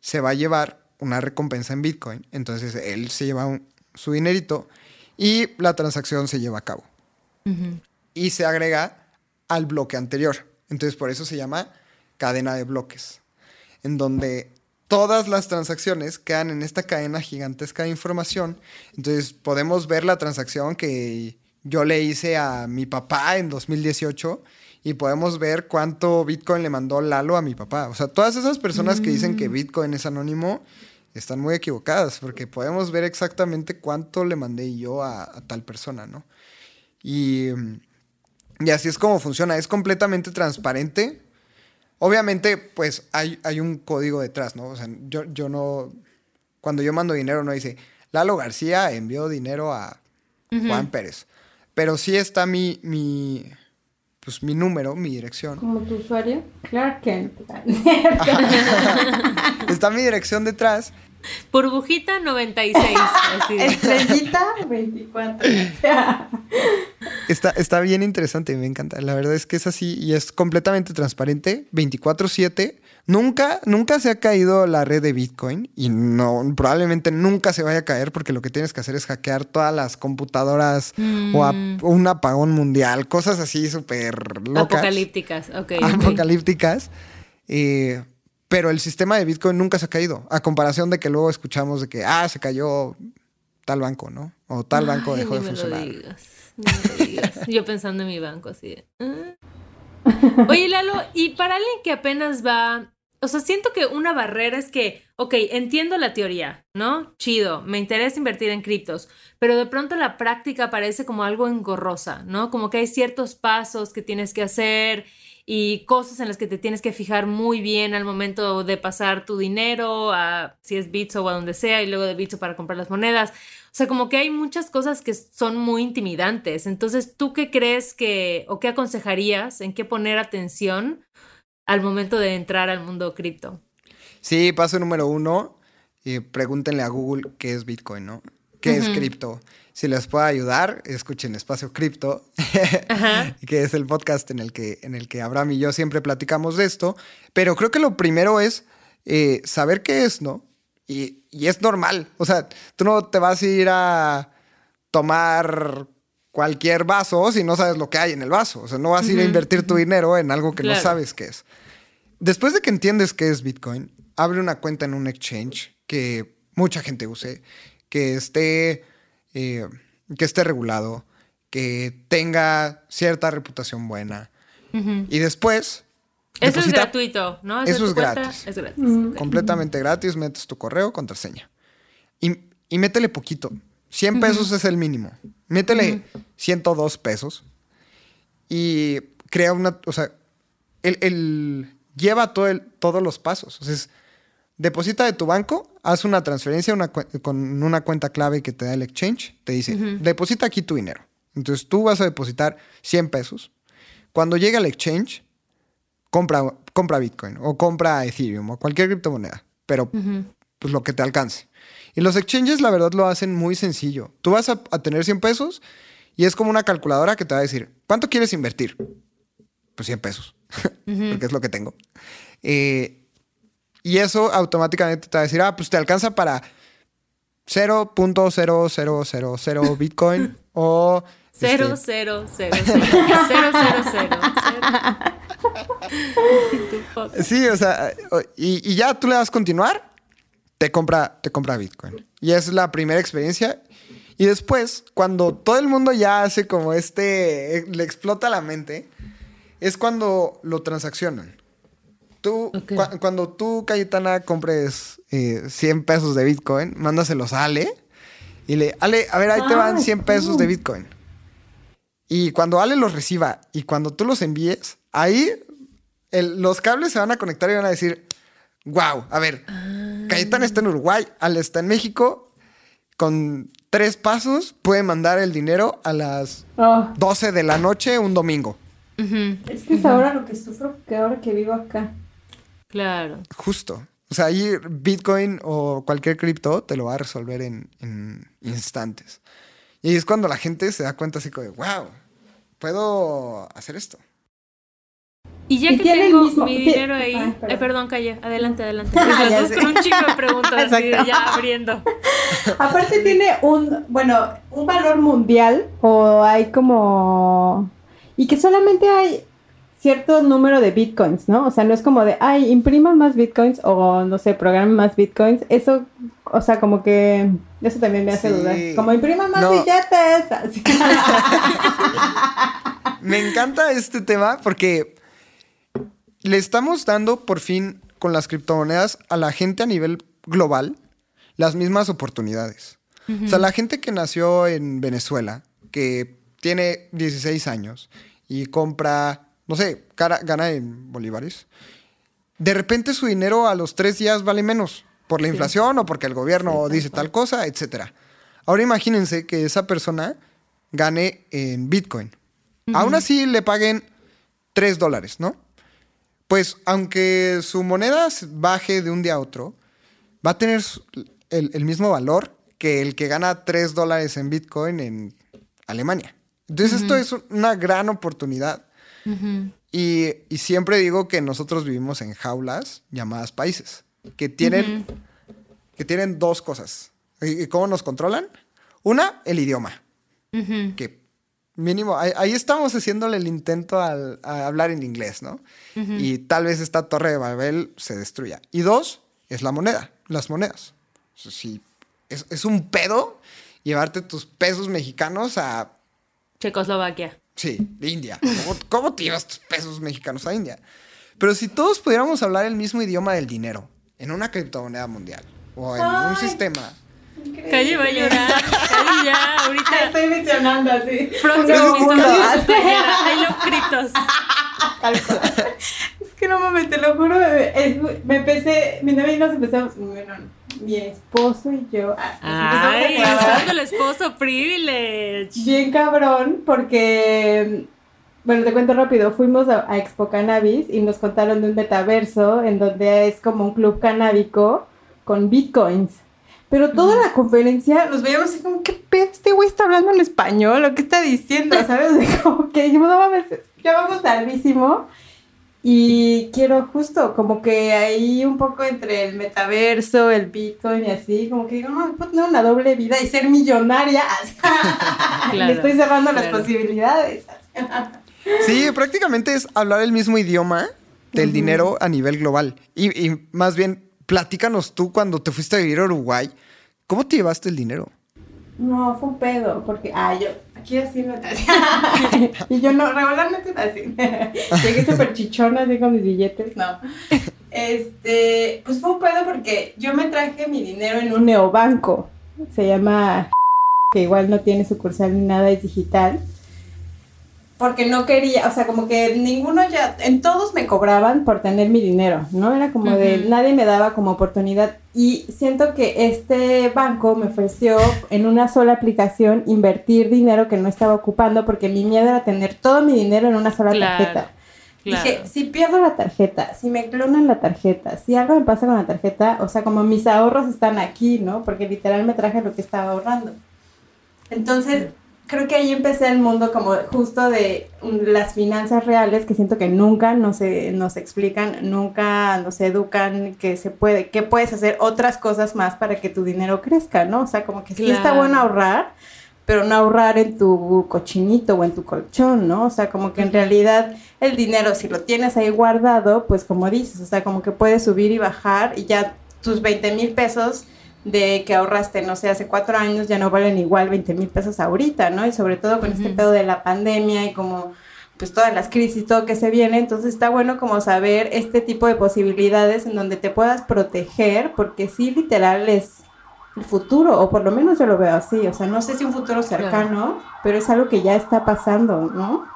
C: se va a llevar una recompensa en Bitcoin. Entonces él se lleva su dinerito y la transacción se lleva a cabo. Y se agrega al bloque anterior. Entonces por eso se llama cadena de bloques, en donde todas las transacciones quedan en esta cadena gigantesca de información. Entonces podemos ver la transacción que yo le hice a mi papá en 2018 y podemos ver cuánto Bitcoin le mandó Lalo a mi papá. O sea, todas esas personas que dicen que mm. Bitcoin es anónimo están muy equivocadas porque podemos ver exactamente cuánto le mandé yo a, tal persona, ¿no? Y, y, así es como funciona. Es completamente transparente. Obviamente, pues hay, hay un código detrás, ¿no? O sea, yo, yo no... Cuando yo mando dinero no dice, Lalo García envió dinero a Juan Pérez. Pero sí está mi, mi, pues mi número, mi dirección.
A: ¿Como tu usuario? Clark Kent.
C: Está mi dirección detrás.
B: Burbujita 96.
A: Estrellita 24.
C: está, está bien interesante, me encanta. La verdad es que es así y es completamente transparente. 24-7 Nunca, nunca se ha caído la red de Bitcoin y no, probablemente nunca se vaya a caer porque lo que tienes que hacer es hackear todas las computadoras o, mm. un apagón mundial, cosas así súper locas.
B: Apocalípticas, ok.
C: Apocalípticas. Eh, pero el sistema de Bitcoin nunca se ha caído, a comparación de que luego escuchamos de que, ah, se cayó tal banco, ¿no? O tal banco dejó de funcionar.
B: Yo pensando en mi banco así. Ah". Oye, Lalo, y para alguien que apenas va, o sea, siento que una barrera es que, ok, entiendo la teoría, ¿no? Chido, me interesa invertir en criptos, pero de pronto la práctica parece como algo engorrosa, ¿no? Como que hay ciertos pasos que tienes que hacer y cosas en las que te tienes que fijar muy bien al momento de pasar tu dinero a si es Bitso o a donde sea y luego de Bitso para comprar las monedas. O sea, como que hay muchas cosas que son muy intimidantes. Entonces, ¿tú qué crees que o qué aconsejarías en qué poner atención al momento de entrar al mundo cripto?
C: Sí, paso número uno, y pregúntenle a Google qué es Bitcoin, ¿no? ¿Qué es cripto? Si les puedo ayudar, escuchen Espacio Cripto, que es el podcast en el, que, en el que Abraham y yo siempre platicamos de esto. Pero creo que lo primero es eh, saber qué es, ¿no? Y, y, es normal. O sea, tú no te vas a ir a tomar cualquier vaso si no sabes lo que hay en el vaso. O sea, no vas a ir a invertir tu dinero en algo que no sabes qué es. Después de que entiendes qué es Bitcoin, abre una cuenta en un exchange que mucha gente use, que esté eh, que esté regulado, que tenga cierta reputación buena. Y después...
B: Eso es gratuito, ¿no?
C: Eso es gratis. Es gratis. Completamente gratis, metes tu correo, contraseña. Y, y métele poquito. 100 pesos es el mínimo. Métele 102 pesos. Y crea una... O sea, el, lleva todo el, todos los pasos. O sea, deposita de tu banco, haz una transferencia con una cuenta clave que te da el exchange, te dice, deposita aquí tu dinero. Entonces tú vas a depositar 100 pesos. Cuando llegue al exchange, compra, compra Bitcoin o compra Ethereum o cualquier criptomoneda, pero pues lo que te alcance. Y los exchanges la verdad lo hacen muy sencillo. Tú vas a, tener 100 pesos y es como una calculadora que te va a decir, ¿cuánto quieres invertir? Pues 100 pesos, porque es lo que tengo. Eh, y eso automáticamente te va a decir, ah, pues te alcanza para 0.0000 Bitcoin o...
B: Cero,
C: este,
B: cero, cero, cero, cero, cero, cero, cero.
C: Sí, o sea, y, y ya tú le das continuar, te compra, te compra Bitcoin. Y es la primera experiencia. Y después, cuando todo el mundo ya hace como este, le explota la mente, es cuando lo transaccionan. Tú, cuando tú, Cayetana, compres eh, 100 pesos de Bitcoin, mándaselos a Ale y le, Ale, a ver, ahí te van
A: Ay,
C: 100 pesos de Bitcoin. Y cuando Ale los reciba y cuando tú los envíes, ahí el- los cables se van a conectar y van a decir, wow, a ver, Cayetana está en Uruguay, Ale está en México, con tres pasos puede mandar el dinero a las
A: Oh,
C: 12 de la noche un domingo.
A: Es que es ahora lo que sufro que ahora que vivo acá.
B: Claro.
C: Justo. O sea, ahí Bitcoin o cualquier cripto te lo va a resolver en, en instantes. Y ahí es cuando la gente se da cuenta así como de, wow, puedo hacer esto.
B: Y ya
A: Y
B: que tengo
A: mismo-
B: mi dinero ahí.
A: Ay,
B: Ay,
A: perdón.
B: perdón, calle. Adelante, adelante. Las dos con un chico de preguntas así ya abriendo.
A: Aparte tiene un, bueno, un valor mundial o hay como... Y que solamente hay cierto número de bitcoins, ¿no? O sea, no es como de, ay, impriman más bitcoins o, no sé, programen más bitcoins. Eso, o sea, como que... Eso también me hace
C: Sí.
A: dudar. Como impriman más
C: No.
A: billetes.
C: Me encanta este tema porque le estamos dando por fin con las criptomonedas a la gente a nivel global las mismas oportunidades. O sea, la gente que nació en Venezuela, que tiene 16 años y compra, no sé, cara- gana en bolívares, de repente su dinero a los tres días vale menos por la inflación o porque el gobierno dice tal cosa, etcétera. Ahora imagínense que esa persona gane en Bitcoin. Aún así le paguen 3 dólares, ¿no? Pues aunque su moneda baje de un día a otro, va a tener el, el mismo valor que el que gana 3 dólares en Bitcoin en Alemania. Entonces esto es una gran oportunidad. Y, y siempre digo que nosotros vivimos en jaulas llamadas países, que tienen, que tienen dos cosas. ¿Y cómo nos controlan? Una, el idioma
B: Ujú.
C: que mínimo, ahí, ahí estamos haciéndole el intento al- a hablar en inglés, ¿no? Y tal vez esta torre de Babel se destruya. Y dos, es la moneda, las monedas. O sea, sí, es, es un pedo llevarte tus pesos mexicanos a,
B: Checoslovaquia.
C: Sí, India. ¿Cómo, cómo te llevas tus pesos mexicanos a India? Pero si todos pudiéramos hablar el mismo idioma del dinero en una criptomoneda mundial o en un sistema
B: Calle va a llorar. Calle ya, ahorita.
A: Estoy mencionando así.
B: Próximo episodio de. I love criptos.
A: Es que no mames, te lo juro, me, es- me empecé, mi novia y nos empezamos, bueno, mi esposo y yo, ah,
B: Ay, usando el esposo privilege.
A: bien cabrón, porque, bueno, te cuento rápido, fuimos a, a Expo Cannabis y nos contaron de un metaverso en donde es como un club canábico con bitcoins. Pero toda la conferencia nos veíamos así como, ¿qué pedo? Este güey está hablando en español, ¿o qué está diciendo? ¿Sabes? Como que no mames, ya vamos tardísimo. Y quiero justo como que ahí un poco entre el metaverso, el Bitcoin y así, como que digo, no, puedo tener una doble vida y ser millonaria.
B: Claro,
A: Le estoy cerrando las posibilidades.
C: Sí, prácticamente es hablar el mismo idioma del dinero a nivel global. Y, y más bien, platícanos tú cuando te fuiste a vivir a Uruguay, ¿cómo te llevaste el dinero?
A: No, fue un pedo, porque, ah, yo, aquí así no Y yo no, regularmente así. Llegué súper chichona así con mis billetes, no. Este, pues fue un pedo porque yo me traje mi dinero en un neobanco. Se llama, que igual no tiene sucursal ni nada, es digital. Porque no quería, o sea, como que ninguno ya, en todos me cobraban por tener mi dinero, ¿no? Era como de,
B: Ujú.
A: nadie me daba como oportunidad. Y siento que este banco me ofreció en una sola aplicación invertir dinero que no estaba ocupando porque mi miedo era tener todo mi dinero en una sola
B: Claro,
A: tarjeta.
B: Claro.
A: Dije, si pierdo la tarjeta, si me clonan la tarjeta, si algo me pasa con la tarjeta, o sea, como mis ahorros están aquí, ¿no? Porque literal me traje lo que estaba ahorrando. Entonces, creo que ahí empecé el mundo como justo de las finanzas reales que siento que nunca nos, nos explican, nunca nos educan que se puede, que puedes hacer otras cosas más para que tu dinero crezca, ¿no? O sea, como que sí está bueno ahorrar, pero no ahorrar en tu cochinito o en tu colchón, ¿no? O sea, como que en realidad el dinero, si lo tienes ahí guardado, pues como dices, o sea, como que puedes subir y bajar y ya tus 20 mil pesos de que ahorraste, no sé, hace cuatro años ya no valen igual 20 mil pesos ahorita, ¿no? Y sobre todo con este pedo de la pandemia y como pues todas las crisis, todo que se viene, entonces está bueno como saber este tipo de posibilidades en donde te puedas proteger, porque sí literal es el futuro, o por lo menos yo lo veo así, o sea, no sé si un futuro cercano, pero es algo que ya está pasando, ¿no?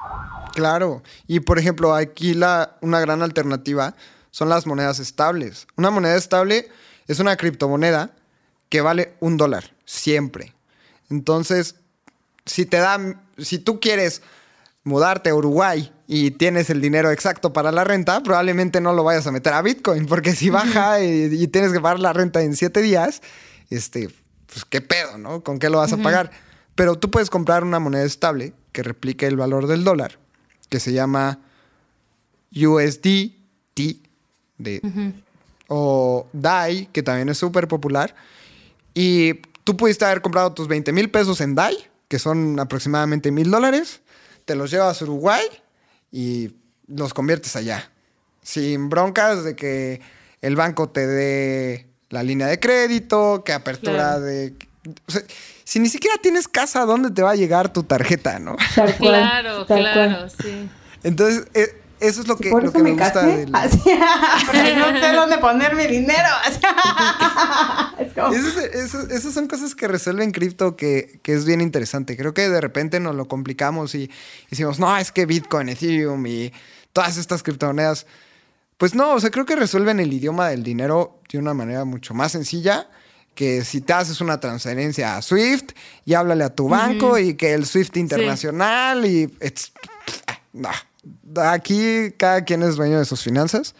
C: Claro, y por ejemplo, aquí la, una gran alternativa son las monedas estables. Una moneda estable es una criptomoneda que vale un dólar, siempre. Entonces, si te dan, si tú quieres mudarte a Uruguay y tienes el dinero exacto para la renta, probablemente no lo vayas a meter a Bitcoin, porque si baja y, tienes que pagar la renta en siete días, este, pues qué pedo, ¿no? ¿Con qué lo vas a pagar? Pero tú puedes comprar una moneda estable que replique el valor del dólar, que se llama USDT, de, o DAI, que también es súper popular y tú pudiste haber comprado tus 20 mil pesos en DAI, que son aproximadamente mil dólares, te los llevas a Uruguay y los conviertes allá. Sin broncas de que el banco te dé la línea de crédito, que apertura de... si ni siquiera tienes casa, ¿dónde te va a llegar tu tarjeta, no?
B: claro, claro, sí.
C: Entonces, eh, eso es lo que, lo que me, gusta del...
A: porque no sé dónde poner mi dinero.
C: esas son cosas que resuelven cripto que, que, es bien interesante. Creo que de repente nos lo complicamos y decimos, no, es que Bitcoin, Ethereum y todas estas criptomonedas. Pues no, o sea, creo que resuelven el idioma del dinero de una manera mucho más sencilla que si te haces una transferencia a Swift y háblale a tu banco y que el Swift internacional y... no, aquí cada quien es dueño de sus finanzas.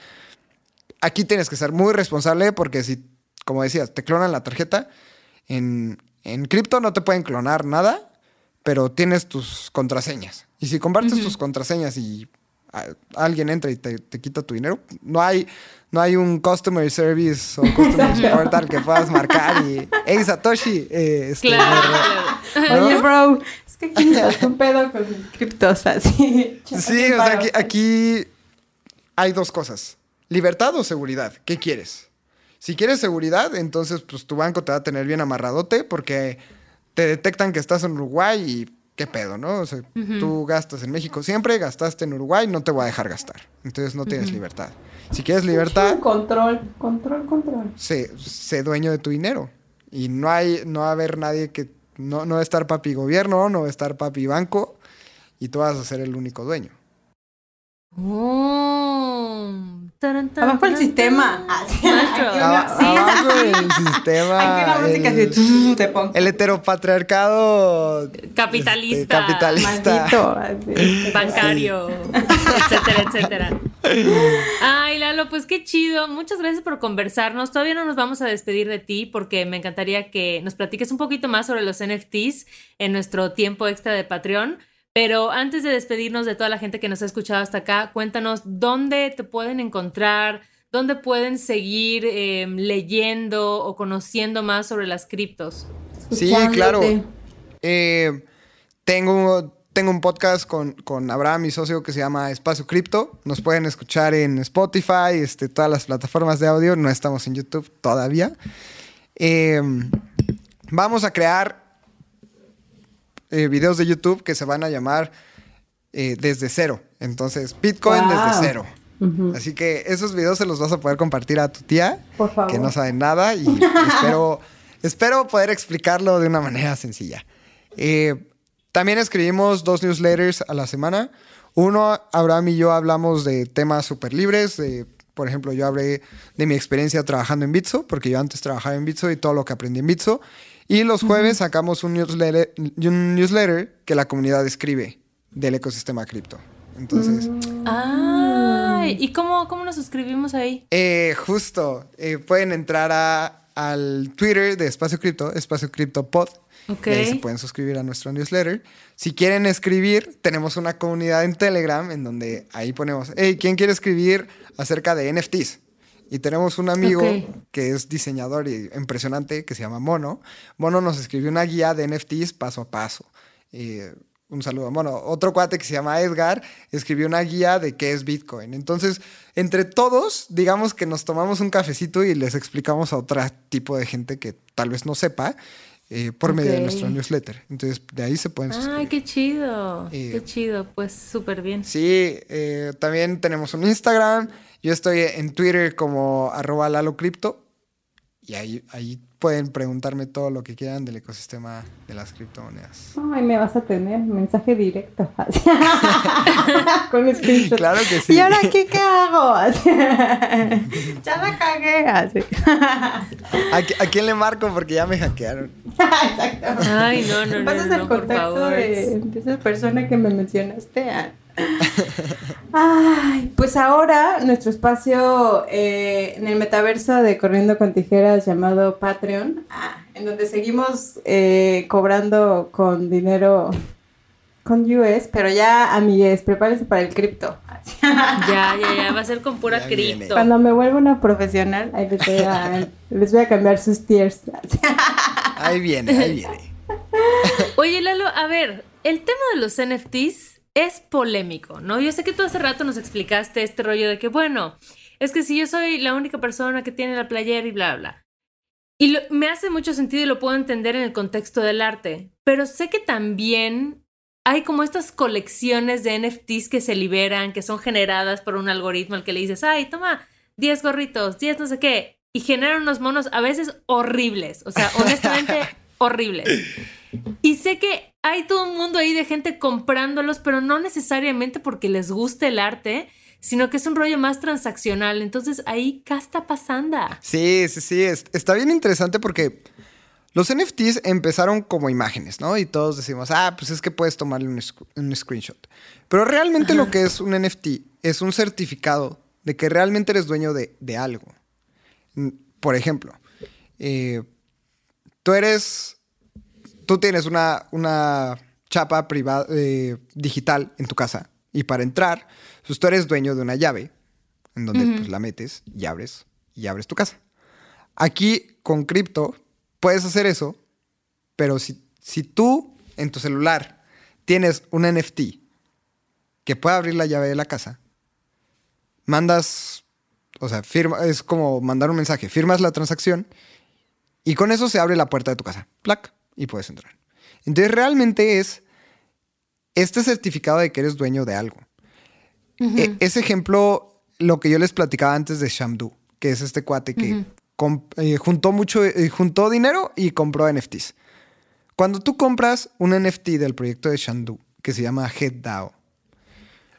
C: Aquí tienes que ser muy responsable porque si, como decías, te clonan la tarjeta, en, en cripto no te pueden clonar nada, pero tienes tus contraseñas. Y si compartes tus contraseñas y alguien entra y te, quita tu dinero, no hay, no hay un customer service o customer support al que puedas marcar y, hey Satoshi, eh, este,
A: Oye, bro, es que aquí un pedo con criptos así.
C: Sí, o sea, aquí, hay dos cosas. Libertad o seguridad. ¿Qué quieres? Si quieres seguridad, entonces pues tu banco te va a tener bien amarradote porque te detectan que estás en Uruguay y qué pedo, ¿no? O sea, tú gastas en México siempre, gastaste en Uruguay, no te voy a dejar gastar. Entonces no tienes libertad. Si quieres libertad...
A: Control, control, control.
C: Sé, sé dueño de tu dinero. Y no hay, no va a haber nadie que no, no va a estar papi gobierno, no va a estar papi banco, y tú vas a ser el único dueño.
A: Oh, abajo el sistema.
C: abajo el sistema. el, heteropatriarcado
B: capitalista,
C: este, capitalista.
B: bancario, etcétera, etcétera. Ay, Lalo, pues qué chido. Muchas gracias por conversarnos. Todavía no nos vamos a despedir de ti porque me encantaría que nos platiques un poquito más sobre los NFTs en nuestro tiempo extra de Patreon. Pero antes de despedirnos de toda la gente que nos ha escuchado hasta acá, cuéntanos dónde te pueden encontrar, dónde pueden seguir em, leyendo o conociendo más sobre las criptos.
C: Sí, claro. Eh, tengo, tengo un podcast con, con, Abraham, mi socio, que se llama Espacio Cripto. Nos pueden escuchar en Spotify, este, todas las plataformas de audio. No estamos en YouTube todavía. Em, vamos a crear eh, videos de YouTube que se van a llamar eh, desde cero. Entonces, Bitcoin desde cero. Así que esos videos se los vas a poder compartir a tu tía, que no sabe nada, y espero, espero poder explicarlo de una manera sencilla. Eh, también escribimos dos newsletters a la semana. Uno, Abraham y yo hablamos de temas súper libres, por ejemplo, yo hablé de mi experiencia trabajando en Bitso, porque yo antes trabajaba en Bitso y todo lo que aprendí en Bitso. Y los jueves sacamos un newsletter, un newsletter que la comunidad escribe del ecosistema cripto. Entonces.
B: Ah, ¿y cómo, cómo nos suscribimos ahí?
C: Eh, justo. Eh, pueden entrar a, al Twitter de Espacio Cripto, Espacio Cripto Pod, Y ahí se pueden suscribir a nuestro newsletter. Si quieren escribir, tenemos una comunidad en Telegram en donde ahí ponemos, hey, ¿quién quiere escribir acerca de NFTs? Y tenemos un amigo que es diseñador y impresionante que se llama Mono. Mono nos escribió una guía de NFTs paso a paso. Eh, un saludo. Bueno, otro cuate que se llama Edgar escribió una guía de qué es Bitcoin. Entonces, entre todos, digamos que nos tomamos un cafecito y les explicamos a otro tipo de gente que tal vez no sepa. Eh, por medio de nuestro newsletter. Entonces, de ahí se pueden suscribir.
B: ¡Ay, qué chido! Eh, qué chido, pues súper bien.
C: Sí, eh, también tenemos un Instagram. Yo estoy en Twitter como arroba lalocrypto. Y ahí, ahí pueden preguntarme todo lo que quieran del ecosistema de las criptomonedas.
A: Ay, me vas a tener mensaje directo. Con screenshot.
C: Claro que sí.
A: ¿Y ahora aquí qué hago? ya la cagué.
C: ¿A, quién le marco? Porque ya me hackearon.
A: Exacto.
B: Ay, no, no, no.
A: Pasas
B: no,
A: el contacto de, de, esa persona que me mencionaste. Ay, pues ahora nuestro espacio eh, en el metaverso de Corriendo con Tijeras llamado Patreon, ah, en donde seguimos eh, cobrando con dinero con US, pero ya amigues, prepárense para el cripto.
B: ya, ya, ya, va a ser con pura cripto.
A: Cuando me vuelva una profesional, ahí les voy a, les voy a cambiar sus tiers.
C: ahí viene, ahí viene.
B: Oye, Lalo, a ver, el tema de los NFTs es polémico, ¿no? Yo sé que tú hace rato nos explicaste este rollo de que, bueno, es que si yo soy la única persona que tiene la playera y bla, bla. Y me hace mucho sentido y lo puedo entender en el contexto del arte, pero sé que también hay como estas colecciones de NFTs que se liberan, que son generadas por un algoritmo al que le dices, ay, toma 10 gorritos, 10 no sé qué, y generan unos monos a veces horribles, o sea, honestamente horribles. Y sé que hay todo un mundo ahí de gente comprándolos, pero no necesariamente porque les guste el arte, sino que es un rollo más transaccional. Entonces ahí, ¿qué está pasando?
C: Sí, sí, sí. Está bien interesante porque los NFTs empezaron como imágenes, ¿no? Y todos decimos, ah, pues es que puedes tomarle un, screenshot. Pero realmente lo que es un NFT es un certificado de que realmente eres dueño de, algo. Mm, por ejemplo, eh, tú eres tú tienes una, una chapa privada, eh, digital en tu casa y para entrar, pues tú eres dueño de una llave en donde pues, la metes y abres y abres tu casa. Aquí con cripto puedes hacer eso, pero si, si tú en tu celular tienes un NFT que puede abrir la llave de la casa, mandas, o sea, firma, es como mandar un mensaje, firmas la transacción y con eso se abre la puerta de tu casa. Plac y puedes entrar. Entonces realmente es este certificado de que eres dueño de algo. E, ese ejemplo, lo que yo les platicaba antes de Shamdu, que es este cuate que eh, juntó mucho, eh, juntó dinero y compró NFTs. Cuando tú compras un NFT del proyecto de Shamdu, que se llama HeadDAO,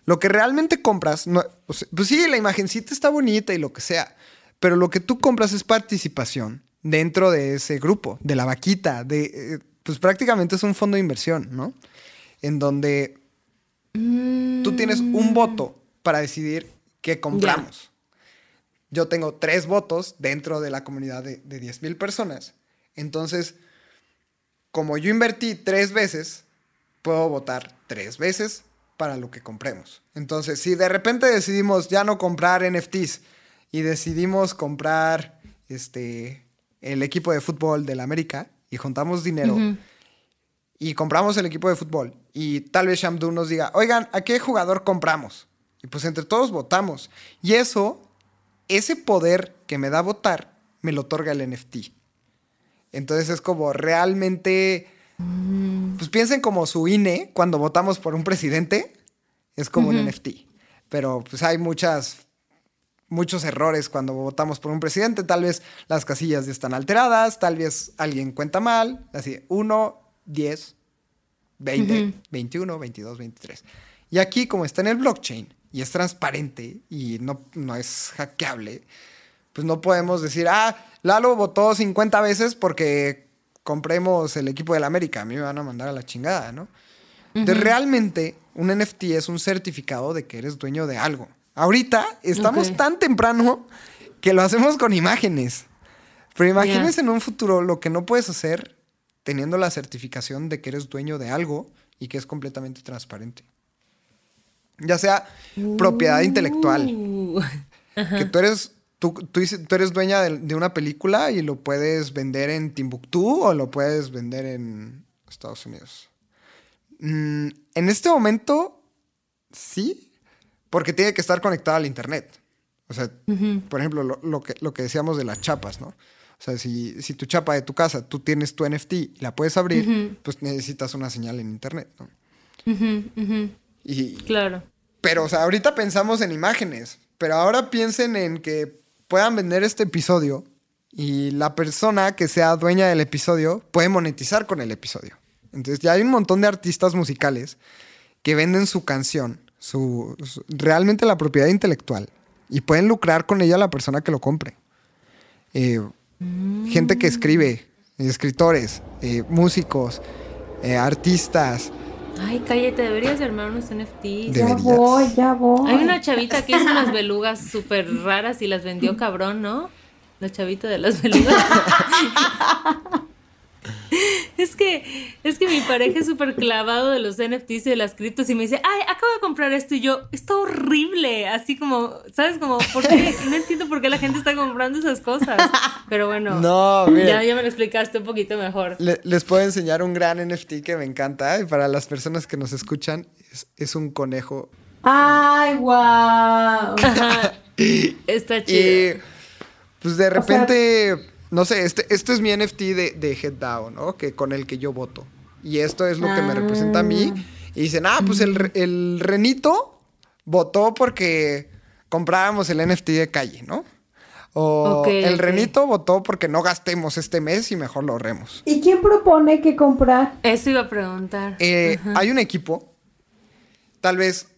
C: lo que realmente compras, no, pues sí, la imagencita está bonita y lo que sea, pero lo que tú compras es participación dentro de ese grupo, de la vaquita, de, eh, pues prácticamente es un fondo de inversión, ¿no? En donde tú tienes un mm. voto para decidir qué compramos. Yo tengo tres votos dentro de la comunidad de, de 10 mil personas. Entonces, como yo invertí tres veces, puedo votar tres veces para lo que compremos. Entonces, si de repente decidimos ya no comprar NFTs y decidimos comprar este el equipo de fútbol del América y juntamos dinero y compramos el equipo de fútbol y tal vez Shamdu nos diga, oigan, ¿a qué jugador compramos? Y pues entre todos votamos. Y eso, ese poder que me da votar, me lo otorga el NFT. Entonces es como realmente, pues piensen como su INE cuando votamos por un presidente, es como un NFT. Pero pues hay muchas muchos errores cuando votamos por un presidente. Tal vez las casillas ya están alteradas, tal vez alguien cuenta mal. Así, 1, 10, 20, 21, 22, 23. Y aquí, como está en el blockchain y es transparente y no, no es hackeable, pues no podemos decir, ah, Lalo votó 50 veces porque compremos el equipo del América. A mí me van a mandar a la chingada, ¿no? Entonces, realmente, un NFT es un certificado de que eres dueño de algo. Ahorita estamos tan temprano que lo hacemos con imágenes. Pero imagínense en un futuro lo que no puedes hacer teniendo la certificación de que eres dueño de algo y que es completamente transparente. Ya sea propiedad intelectual.
B: Uh.
C: Que tú eres, tú, tú, tú eres dueña de, de, una película y lo puedes vender en Timbuktu o lo puedes vender en Estados Unidos. Mm, en este momento, sí, porque tiene que estar conectado al Internet. O sea, uh -huh. por ejemplo, lo, lo, que, lo que decíamos de las chapas, ¿no? O sea, si, si tu chapa de tu casa, tú tienes tu NFT y la puedes abrir, uh -huh. pues necesitas una señal en Internet, ¿no?
B: Uh -huh,
C: y,
B: claro.
C: Pero, o sea, ahorita pensamos en imágenes, pero ahora piensen en que puedan vender este episodio y la persona que sea dueña del episodio puede monetizar con el episodio. Entonces ya hay un montón de artistas musicales que venden su canción, su, su realmente la propiedad intelectual y pueden lucrar con ella la persona que lo compre. Eh, mm. Gente que escribe, escritores, eh, músicos, eh, artistas.
B: Ay, cállate, deberías de armar unos NFTs.
A: Ya voy, ya voy.
B: Hay una chavita que hizo unas belugas súper raras y las vendió cabrón, ¿no? La chavita de las belugas. Es que, es que mi pareja es súper clavado de los NFTs y de las criptos y me dice, ay, acabo de comprar esto y yo, está horrible, así como, ¿sabes? Como, ¿por qué? No entiendo por qué la gente está comprando esas cosas. Pero bueno,
C: no,
B: ya, ya me lo explicaste un poquito mejor.
C: Le, les puedo enseñar un gran NFT que me encanta y para las personas que nos escuchan es, es un conejo.
A: ¡Ay, wow!
B: está chido.
C: Y pues de repente... O sea, no sé, este, este es mi NFT de, de Head Down, ¿no? Que con el que yo voto. Y esto es lo ah. que me representa a mí. Y dicen, ah, pues el, el Renito votó porque comprábamos el NFT de calle, ¿no? O okay, el okay. Renito votó porque no gastemos este mes y mejor lo ahorremos.
A: ¿Y quién propone qué comprar?
B: Eso iba a preguntar.
C: Eh, uh -huh. Hay un equipo, tal vez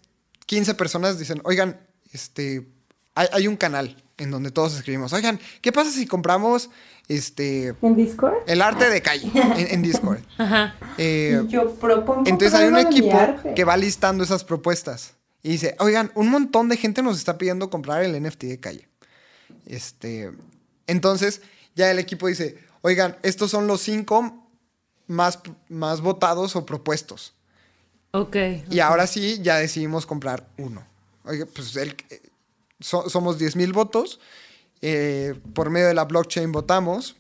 C: 15 personas dicen, oigan, este, hay, hay un canal en donde todos escribimos, oigan, ¿qué pasa si compramos este
A: en Discord?
C: El arte de calle en, en Discord.
B: Ajá.
C: Eh,
A: Yo propongo
C: entonces hay un equipo que va listando esas propuestas y dice, oigan, un montón de gente nos está pidiendo comprar el NFT de calle. Este, entonces ya el equipo dice, oigan, estos son los cinco más, más votados o propuestos.
B: Ok. okay.
C: Y ahora sí, ya decidimos comprar uno. Oye, pues el, so, somos 10 mil votos. Eh, por medio de la blockchain votamos,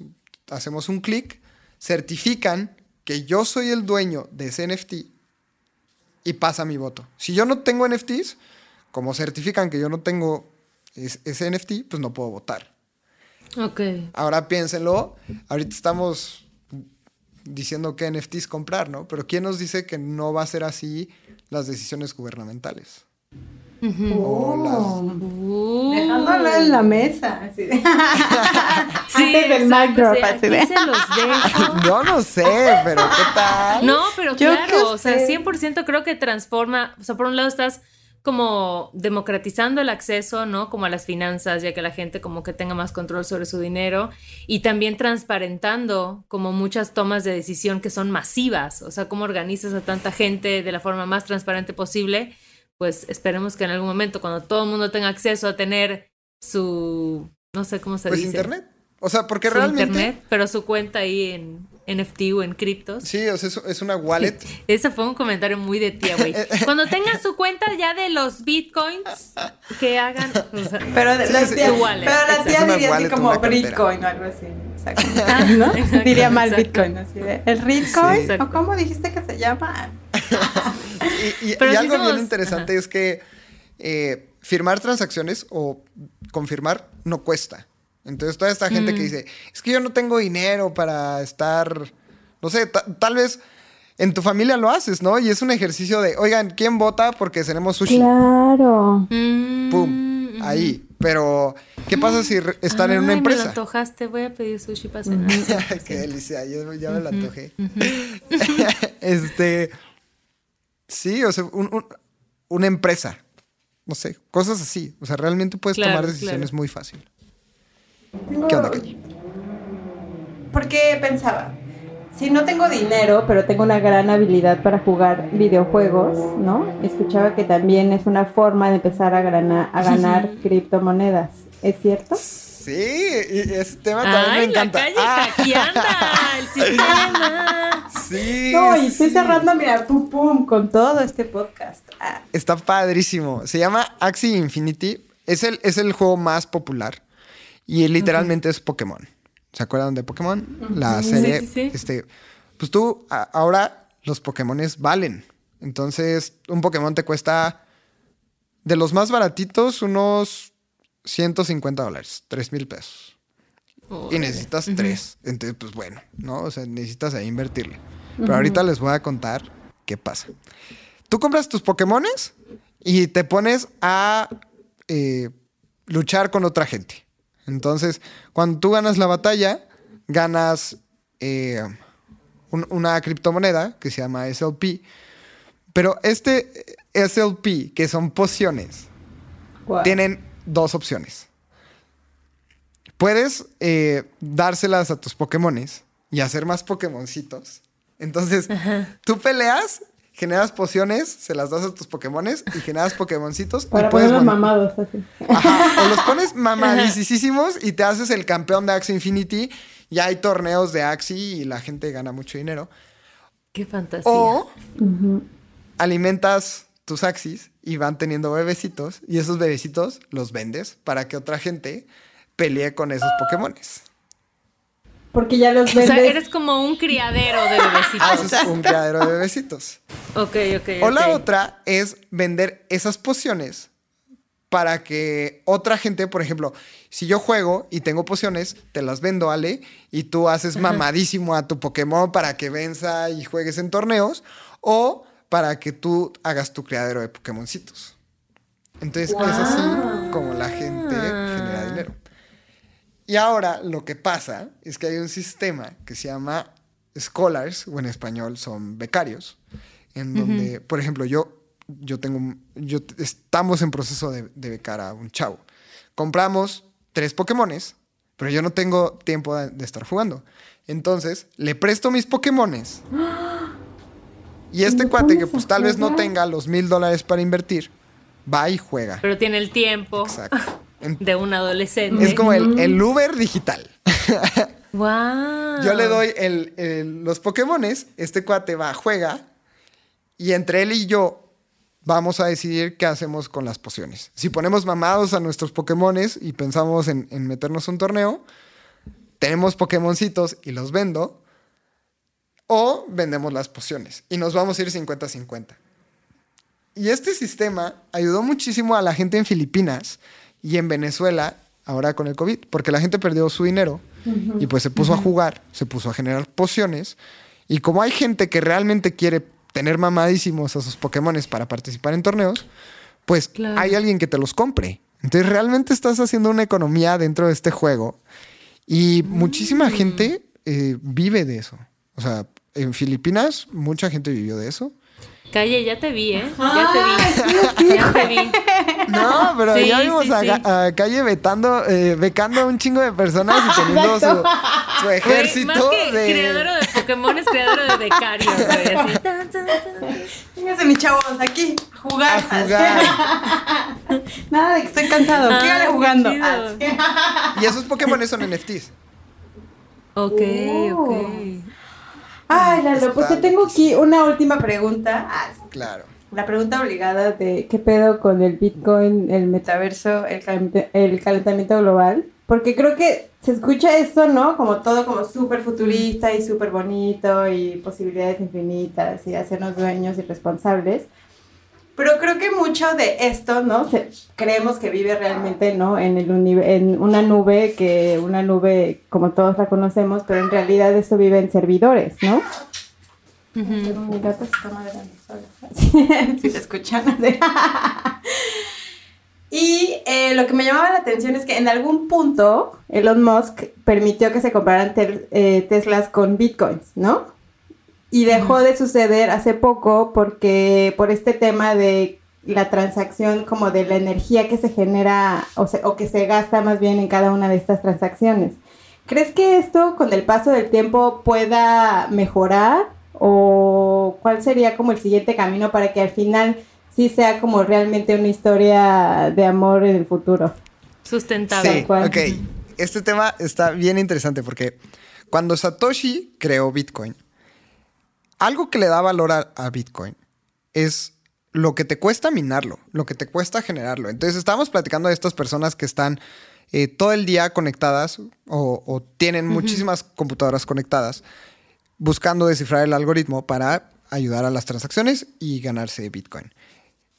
C: hacemos un clic, certifican que yo soy el dueño de ese NFT y pasa mi voto. Si yo no tengo NFTs, como certifican que yo no tengo ese NFT, pues no puedo votar.
B: Ok.
C: Ahora piénsenlo, ahorita estamos diciendo qué NFTs comprar, ¿no? Pero ¿quién nos dice que no va a ser así las decisiones gubernamentales?
A: Uh -huh. oh, uh. Dejándolo en la mesa. Así de.
B: sí, Antes del mic drop, así de. Se los dejo.
C: Yo no sé, pero ¿qué tal?
B: No, pero Yo claro, o sea, 100% creo que transforma. O sea, por un lado estás como democratizando el acceso, ¿no? Como a las finanzas, ya que la gente como que tenga más control sobre su dinero y también transparentando como muchas tomas de decisión que son masivas, o sea, cómo organizas a tanta gente de la forma más transparente posible pues esperemos que en algún momento cuando todo el mundo tenga acceso a tener su, no sé cómo se
C: pues
B: dice.
C: internet. O sea, porque
B: su
C: realmente...
B: Internet, pero su cuenta ahí en NFT o en criptos.
C: Sí, o sea, es, es una wallet.
B: Ese fue un comentario muy de tía, güey. Cuando tengan su cuenta ya de los bitcoins, que hagan... O sea,
A: pero, de, la tía,
B: wallet,
A: pero la tía diría así como Bitcoin o algo así. ¿no? Exacto, diría mal exacto. Bitcoin, así de, ¿El Bitcoin? Sí. ¿O cómo dijiste que se llama?
C: y, y, y algo somos... bien interesante Ajá. es que eh, firmar transacciones o confirmar no cuesta. Entonces toda esta gente mm. que dice, es que yo no tengo dinero para estar, no sé, tal vez en tu familia lo haces, ¿no? Y es un ejercicio de, oigan, ¿quién vota porque tenemos sushi?
A: Claro.
C: Pum, mm, ahí. Pero, ¿qué pasa si están
B: Ay,
C: en una empresa?
B: Me lo antojaste, voy a pedir sushi para cenar.
C: Qué delicia, yo ya me lo antojé. este, sí, o sea, un, un, una empresa, no sé, cosas así. O sea, realmente puedes claro, tomar decisiones claro. muy fácil.
A: Tengo... ¿Qué onda, Calle? Porque pensaba, si no tengo dinero, pero tengo una gran habilidad para jugar videojuegos, ¿no? Escuchaba que también es una forma de empezar a, grana, a ganar criptomonedas. ¿Es cierto?
C: Sí, y ese tema también me encanta.
B: La calle ah. el sistema.
C: Sí.
A: No, y estoy cerrando, mira, pum pum, con todo este podcast. Ah.
C: Está padrísimo. Se llama Axie Infinity. Es el, es el juego más popular. Y literalmente es Pokémon. ¿Se acuerdan de Pokémon? La serie. Este, pues tú, ahora los Pokémones valen. Entonces, un Pokémon te cuesta de los más baratitos, unos 150 dólares, 3 mil pesos. y necesitas tres. Entonces, pues bueno, ¿no? O sea, necesitas ahí invertirle. Pero ahorita les voy a contar qué pasa. Tú compras tus Pokémones y te pones a eh, luchar con otra gente. Entonces, cuando tú ganas la batalla, ganas eh, una criptomoneda que se llama SLP. Pero este SLP, que son pociones, tienen dos opciones. Puedes eh, dárselas a tus Pokémones y hacer más Pokémoncitos. Entonces, tú peleas, generas pociones, se las das a tus Pokémones y generas Pokémoncitos.
A: Para
C: y
A: ponerlos mamados así.
C: o los pones mamadísimos y te haces el campeón de Axie Infinity. Ya hay torneos de Axie y la gente gana mucho dinero.
B: Qué fantasía.
C: O alimentas tus Axis y van teniendo bebecitos y esos bebecitos los vendes para que otra gente pelee con esos Pokémones.
A: Porque ya los vendes.
B: O sea, eres como un criadero de bebecitos.
C: Haces un criadero de bebecitos.
B: ok, ok.
C: O la otra es vender esas pociones para que otra gente, por ejemplo, si yo juego y tengo pociones, te las vendo, Ale, y tú haces mamadísimo a tu Pokémon para que venza y juegues en torneos. O para que tú hagas tu criadero de Pokémoncitos. Entonces es así como la gente genera dinero. Y ahora lo que pasa es que hay un sistema que se llama scholars, o en español son becarios, en donde, por ejemplo, yo, yo tengo, yo estamos en proceso de, becar a un chavo. Compramos tres Pokémones, pero yo no tengo tiempo de, de estar jugando. Entonces, le presto mis Pokémones. Y este cuate que pues tal vez no tenga los mil dólares para invertir, va y juega.
B: Pero tiene el tiempo de un adolescente.
C: Es como el, el Uber digital.
B: wow.
C: Yo le doy el, los Pokémones, este cuate va, juega, y entre él y yo vamos a decidir qué hacemos con las pociones. Si ponemos mamados a nuestros Pokémones y pensamos en, en meternos un torneo, tenemos Pokémoncitos y los vendo o vendemos las pociones y nos vamos a ir 50-50. Y este sistema ayudó muchísimo a la gente en Filipinas y en Venezuela ahora con el COVID, porque la gente perdió su dinero y pues se puso a jugar, se puso a generar pociones y como hay gente que realmente quiere tener mamadísimos a sus Pokémones para participar en torneos, pues hay alguien que te los compre. Entonces realmente estás haciendo una economía dentro de este juego y muchísima mm. gente eh, vive de eso. O sea, en Filipinas mucha gente vivió de eso.
B: Calle, ya te vi, ¿eh? Ya te vi. ya te vi.
C: No, pero ya vimos a, Calle vetando, eh, becando a un chingo de personas y teniendo su, su, ejército más
B: que
C: de.
B: Creador de Pokémon es creador de becarios,
A: Fíjense, mis chavos, aquí, jugar.
C: A jugar.
A: Nada de que estoy cansado. Ah, jugando.
C: y esos Pokémon son NFTs.
B: Ok, ok.
A: Ay, Lalo, pues te tengo aquí una última pregunta. Ah,
C: claro.
A: La pregunta obligada de qué pedo con el Bitcoin, el metaverso, el, calentamiento global. Porque creo que se escucha esto, ¿no? Como todo como súper futurista y súper bonito y posibilidades infinitas y hacernos dueños y responsables. Pero creo que mucho de esto, ¿no? creemos que vive realmente, ¿no? En, el en una nube, que una nube como todos la conocemos, pero en realidad esto vive en servidores, ¿no? Mi gato se está si se escuchan. y eh, lo que me llamaba la atención es que en algún punto Elon Musk permitió que se compraran eh, Teslas con bitcoins, ¿no? Y dejó de suceder hace poco porque por este tema de la transacción como de la energía que se genera o, o que se gasta más bien en cada una de estas transacciones. ¿Crees que esto con el paso del tiempo pueda mejorar o cuál sería como el siguiente camino para que al final sí sea como realmente una historia de amor en el futuro?
B: Sustentable.
C: Sí, ok. este tema está bien interesante porque cuando Satoshi creó Bitcoin, algo que le da valor a, Bitcoin es lo que te cuesta minarlo, lo que te cuesta generarlo. Entonces estábamos platicando de estas personas que están eh, todo el día conectadas o, tienen muchísimas computadoras conectadas buscando descifrar el algoritmo para ayudar a las transacciones y ganarse Bitcoin.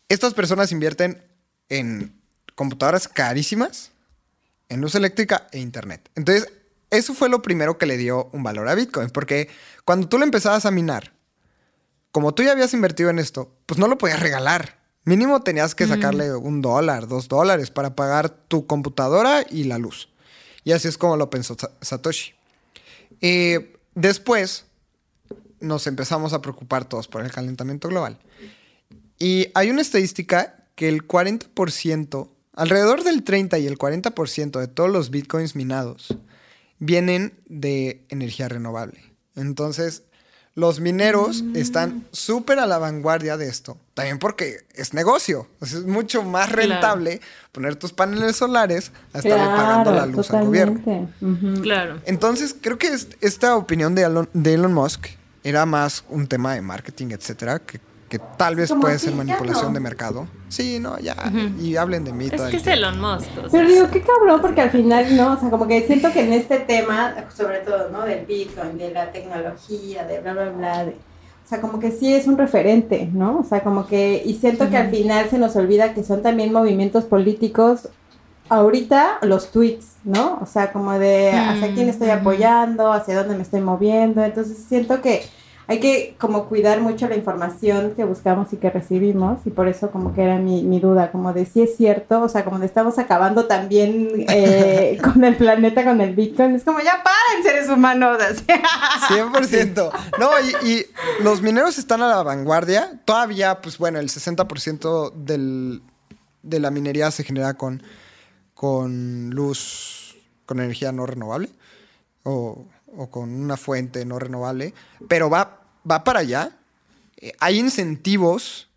C: Estas personas invierten en computadoras carísimas, en luz eléctrica e internet. Entonces, eso fue lo primero que le dio un valor a Bitcoin, porque cuando tú lo empezabas a minar, como tú ya habías invertido en esto, pues no lo podías regalar. Mínimo tenías que sacarle un dólar, dos dólares para pagar tu computadora y la luz. Y así es como lo pensó Satoshi. Eh, después nos empezamos a preocupar todos por el calentamiento global. Y hay una estadística que el 40%, alrededor del 30 y el 40% de todos los bitcoins minados vienen de energía renovable. Entonces, los mineros mm. están súper a la vanguardia de esto. También porque es negocio. es mucho más rentable poner tus paneles solares a estarle pagando la luz al gobierno.
B: Claro.
C: Entonces, creo que esta opinión de de Elon Musk era más un tema de marketing, etcétera, que que tal vez puede ser manipulación de mercado. Sí, no, ya. Y hablen de mí.
B: Es que es Elon Musk.
A: Pero digo, qué cabrón, porque al final, no, o sea, como que siento que en este tema, sobre todo, ¿no? Del Bitcoin, de la tecnología, de bla, bla, bla, o sea, como que sí es un referente, ¿no? O sea, como que, y siento que al final se nos olvida que son también movimientos políticos ahorita los tweets, ¿no? O sea, como de hacia quién estoy apoyando, hacia dónde me estoy moviendo. Entonces siento que hay que como cuidar mucho la información que buscamos y que recibimos y por eso como que era mi, mi duda, como de si es cierto, o sea, como de estamos acabando también eh, con el planeta, con el Bitcoin, es como ya paren seres humanos.
C: 100%. No, y, y, los mineros están a la vanguardia, todavía, pues bueno, el 60% del, de la minería se genera con, con luz, con energía no renovable o o con una fuente no renovable, pero va, va para allá. Eh, hay incentivos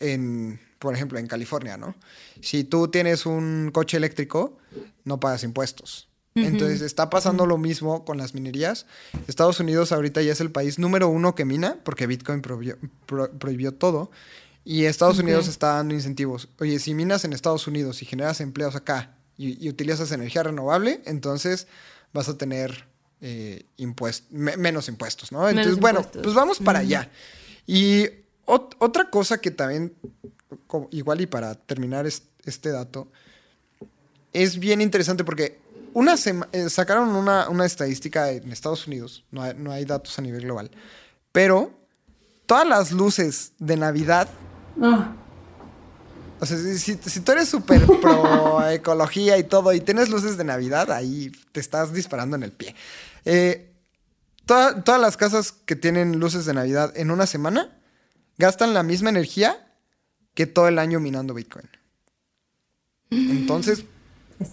C: en, por ejemplo, en California, ¿no? Si tú tienes un coche eléctrico, no pagas impuestos. Entonces está pasando lo mismo con las minerías. Estados Unidos ahorita ya es el país número uno que mina, porque Bitcoin prohibió, todo. Y Estados Unidos está dando incentivos. Oye, si minas en Estados Unidos y generas empleos acá y utilizas energía renovable, entonces vas a tener eh, menos impuestos, ¿no? Entonces, bueno, pues vamos para allá. Y otra cosa que también, igual y para terminar este dato, es bien interesante porque una eh, sacaron una, estadística en Estados Unidos, no hay, datos a nivel global, pero todas las luces de Navidad... Ah. O sea, si, tú eres súper pro ecología y todo y tienes luces de Navidad, ahí te estás disparando en el pie. Eh, todas las casas que tienen luces de Navidad en una semana gastan la misma energía que todo el año minando Bitcoin. Entonces,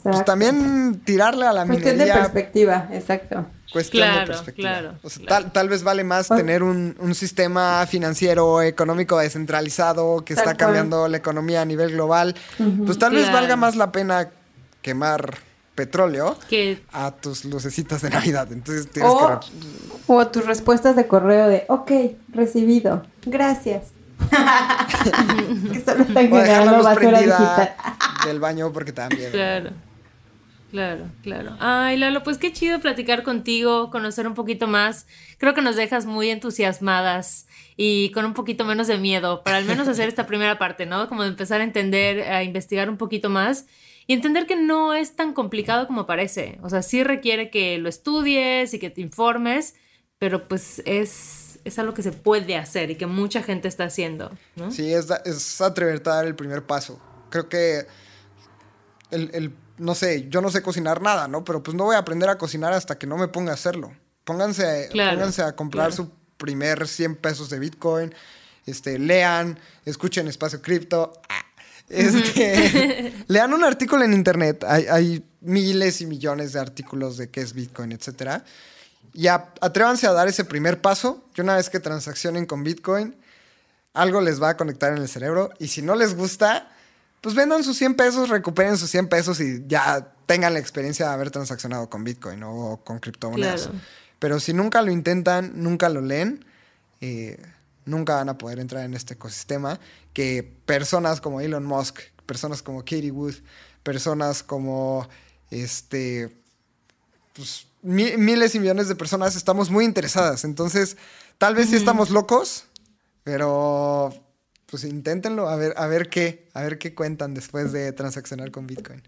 C: pues también tirarle a la
A: Cuestión de perspectiva, exacto.
C: Cuestión de perspectiva. Tal, vez vale más tener un, sistema financiero, económico descentralizado que está cambiando la economía a nivel global. Pues tal vez valga más la pena quemar petróleo a tus lucecitas de Navidad. Entonces tienes
A: o, que... O tus respuestas de correo de, ok, recibido, gracias. que solo están generando basura digital.
C: del baño porque también.
B: Claro. Claro, claro. Ay, Lalo, pues qué chido platicar contigo, conocer un poquito más. Creo que nos dejas muy entusiasmadas y con un poquito menos de miedo para al menos hacer esta primera parte, ¿no? Como de empezar a entender, a investigar un poquito más y entender que no es tan complicado como parece. O sea, sí requiere que lo estudies y que te informes, pero pues es, es algo que se puede hacer y que mucha gente está haciendo. ¿no?
C: Sí, es, es atreverte a dar el primer paso. Creo que el, no sé, yo no sé cocinar nada, ¿no? Pero pues no voy a aprender a cocinar hasta que no me ponga a hacerlo. Pónganse, pónganse a comprar su primer 100 pesos de Bitcoin, este, lean, escuchen Espacio Cripto. Ah, este, lean un artículo en internet. Hay, miles y millones de artículos de qué es Bitcoin, etc. Y atrévanse a dar ese primer paso. Que una vez que transaccionen con Bitcoin, algo les va a conectar en el cerebro. Y si no les gusta, pues vendan sus 100 pesos, recuperen sus 100 pesos y ya tengan la experiencia de haber transaccionado con Bitcoin o con criptomonedas. Pero si nunca lo intentan, nunca lo leen, eh, nunca van a poder entrar en este ecosistema que personas como Elon Musk, personas como Katie Wood, personas como este, pues, miles y millones de personas estamos muy interesadas. Entonces, tal vez sí estamos locos, pero pues inténtenlo a ver, a ver qué, a ver qué cuentan después de transaccionar con Bitcoin.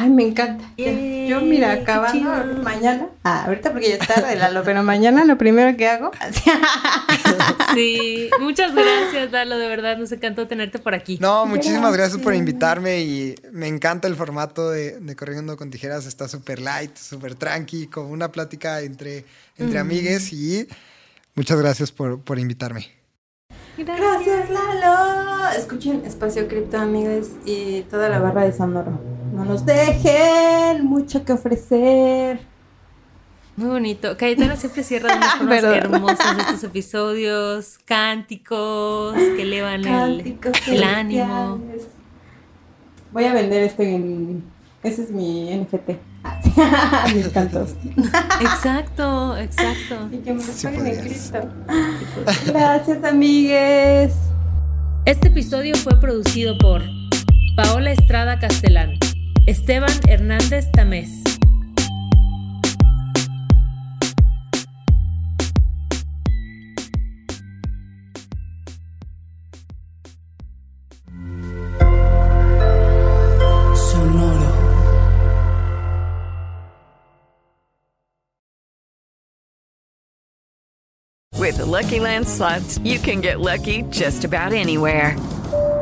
A: Ay, me encanta. yo, mira, acabando mañana. Ah, ahorita porque ya es tarde, Lalo, pero mañana lo primero que hago.
B: sí, muchas gracias, Lalo, de verdad, nos encantó tenerte por aquí.
C: No, muchísimas gracias, por invitarme y me encanta el formato de, Corriendo con Tijeras. Está súper light, súper tranqui, como una plática entre, entre amigues y muchas gracias por, por invitarme.
A: Gracias. Lalo. Escuchen Espacio Cripto, amigos, y toda la barra de Sonoro. No nos dejen mucho que ofrecer.
B: Muy bonito. Cayetana siempre cierra de formas hermosas estos episodios, cánticos que elevan el, el ánimo.
A: Voy a vender este en. Ese es mi NFT. Mis cantos.
B: Exacto, exacto.
A: Y que me paguen en Cristo. Gracias, amigues.
B: Este episodio fue producido por Paola Estrada Castellán, Esteban Hernández Tamés.
D: With the Lucky Land slots, you can get lucky just about anywhere.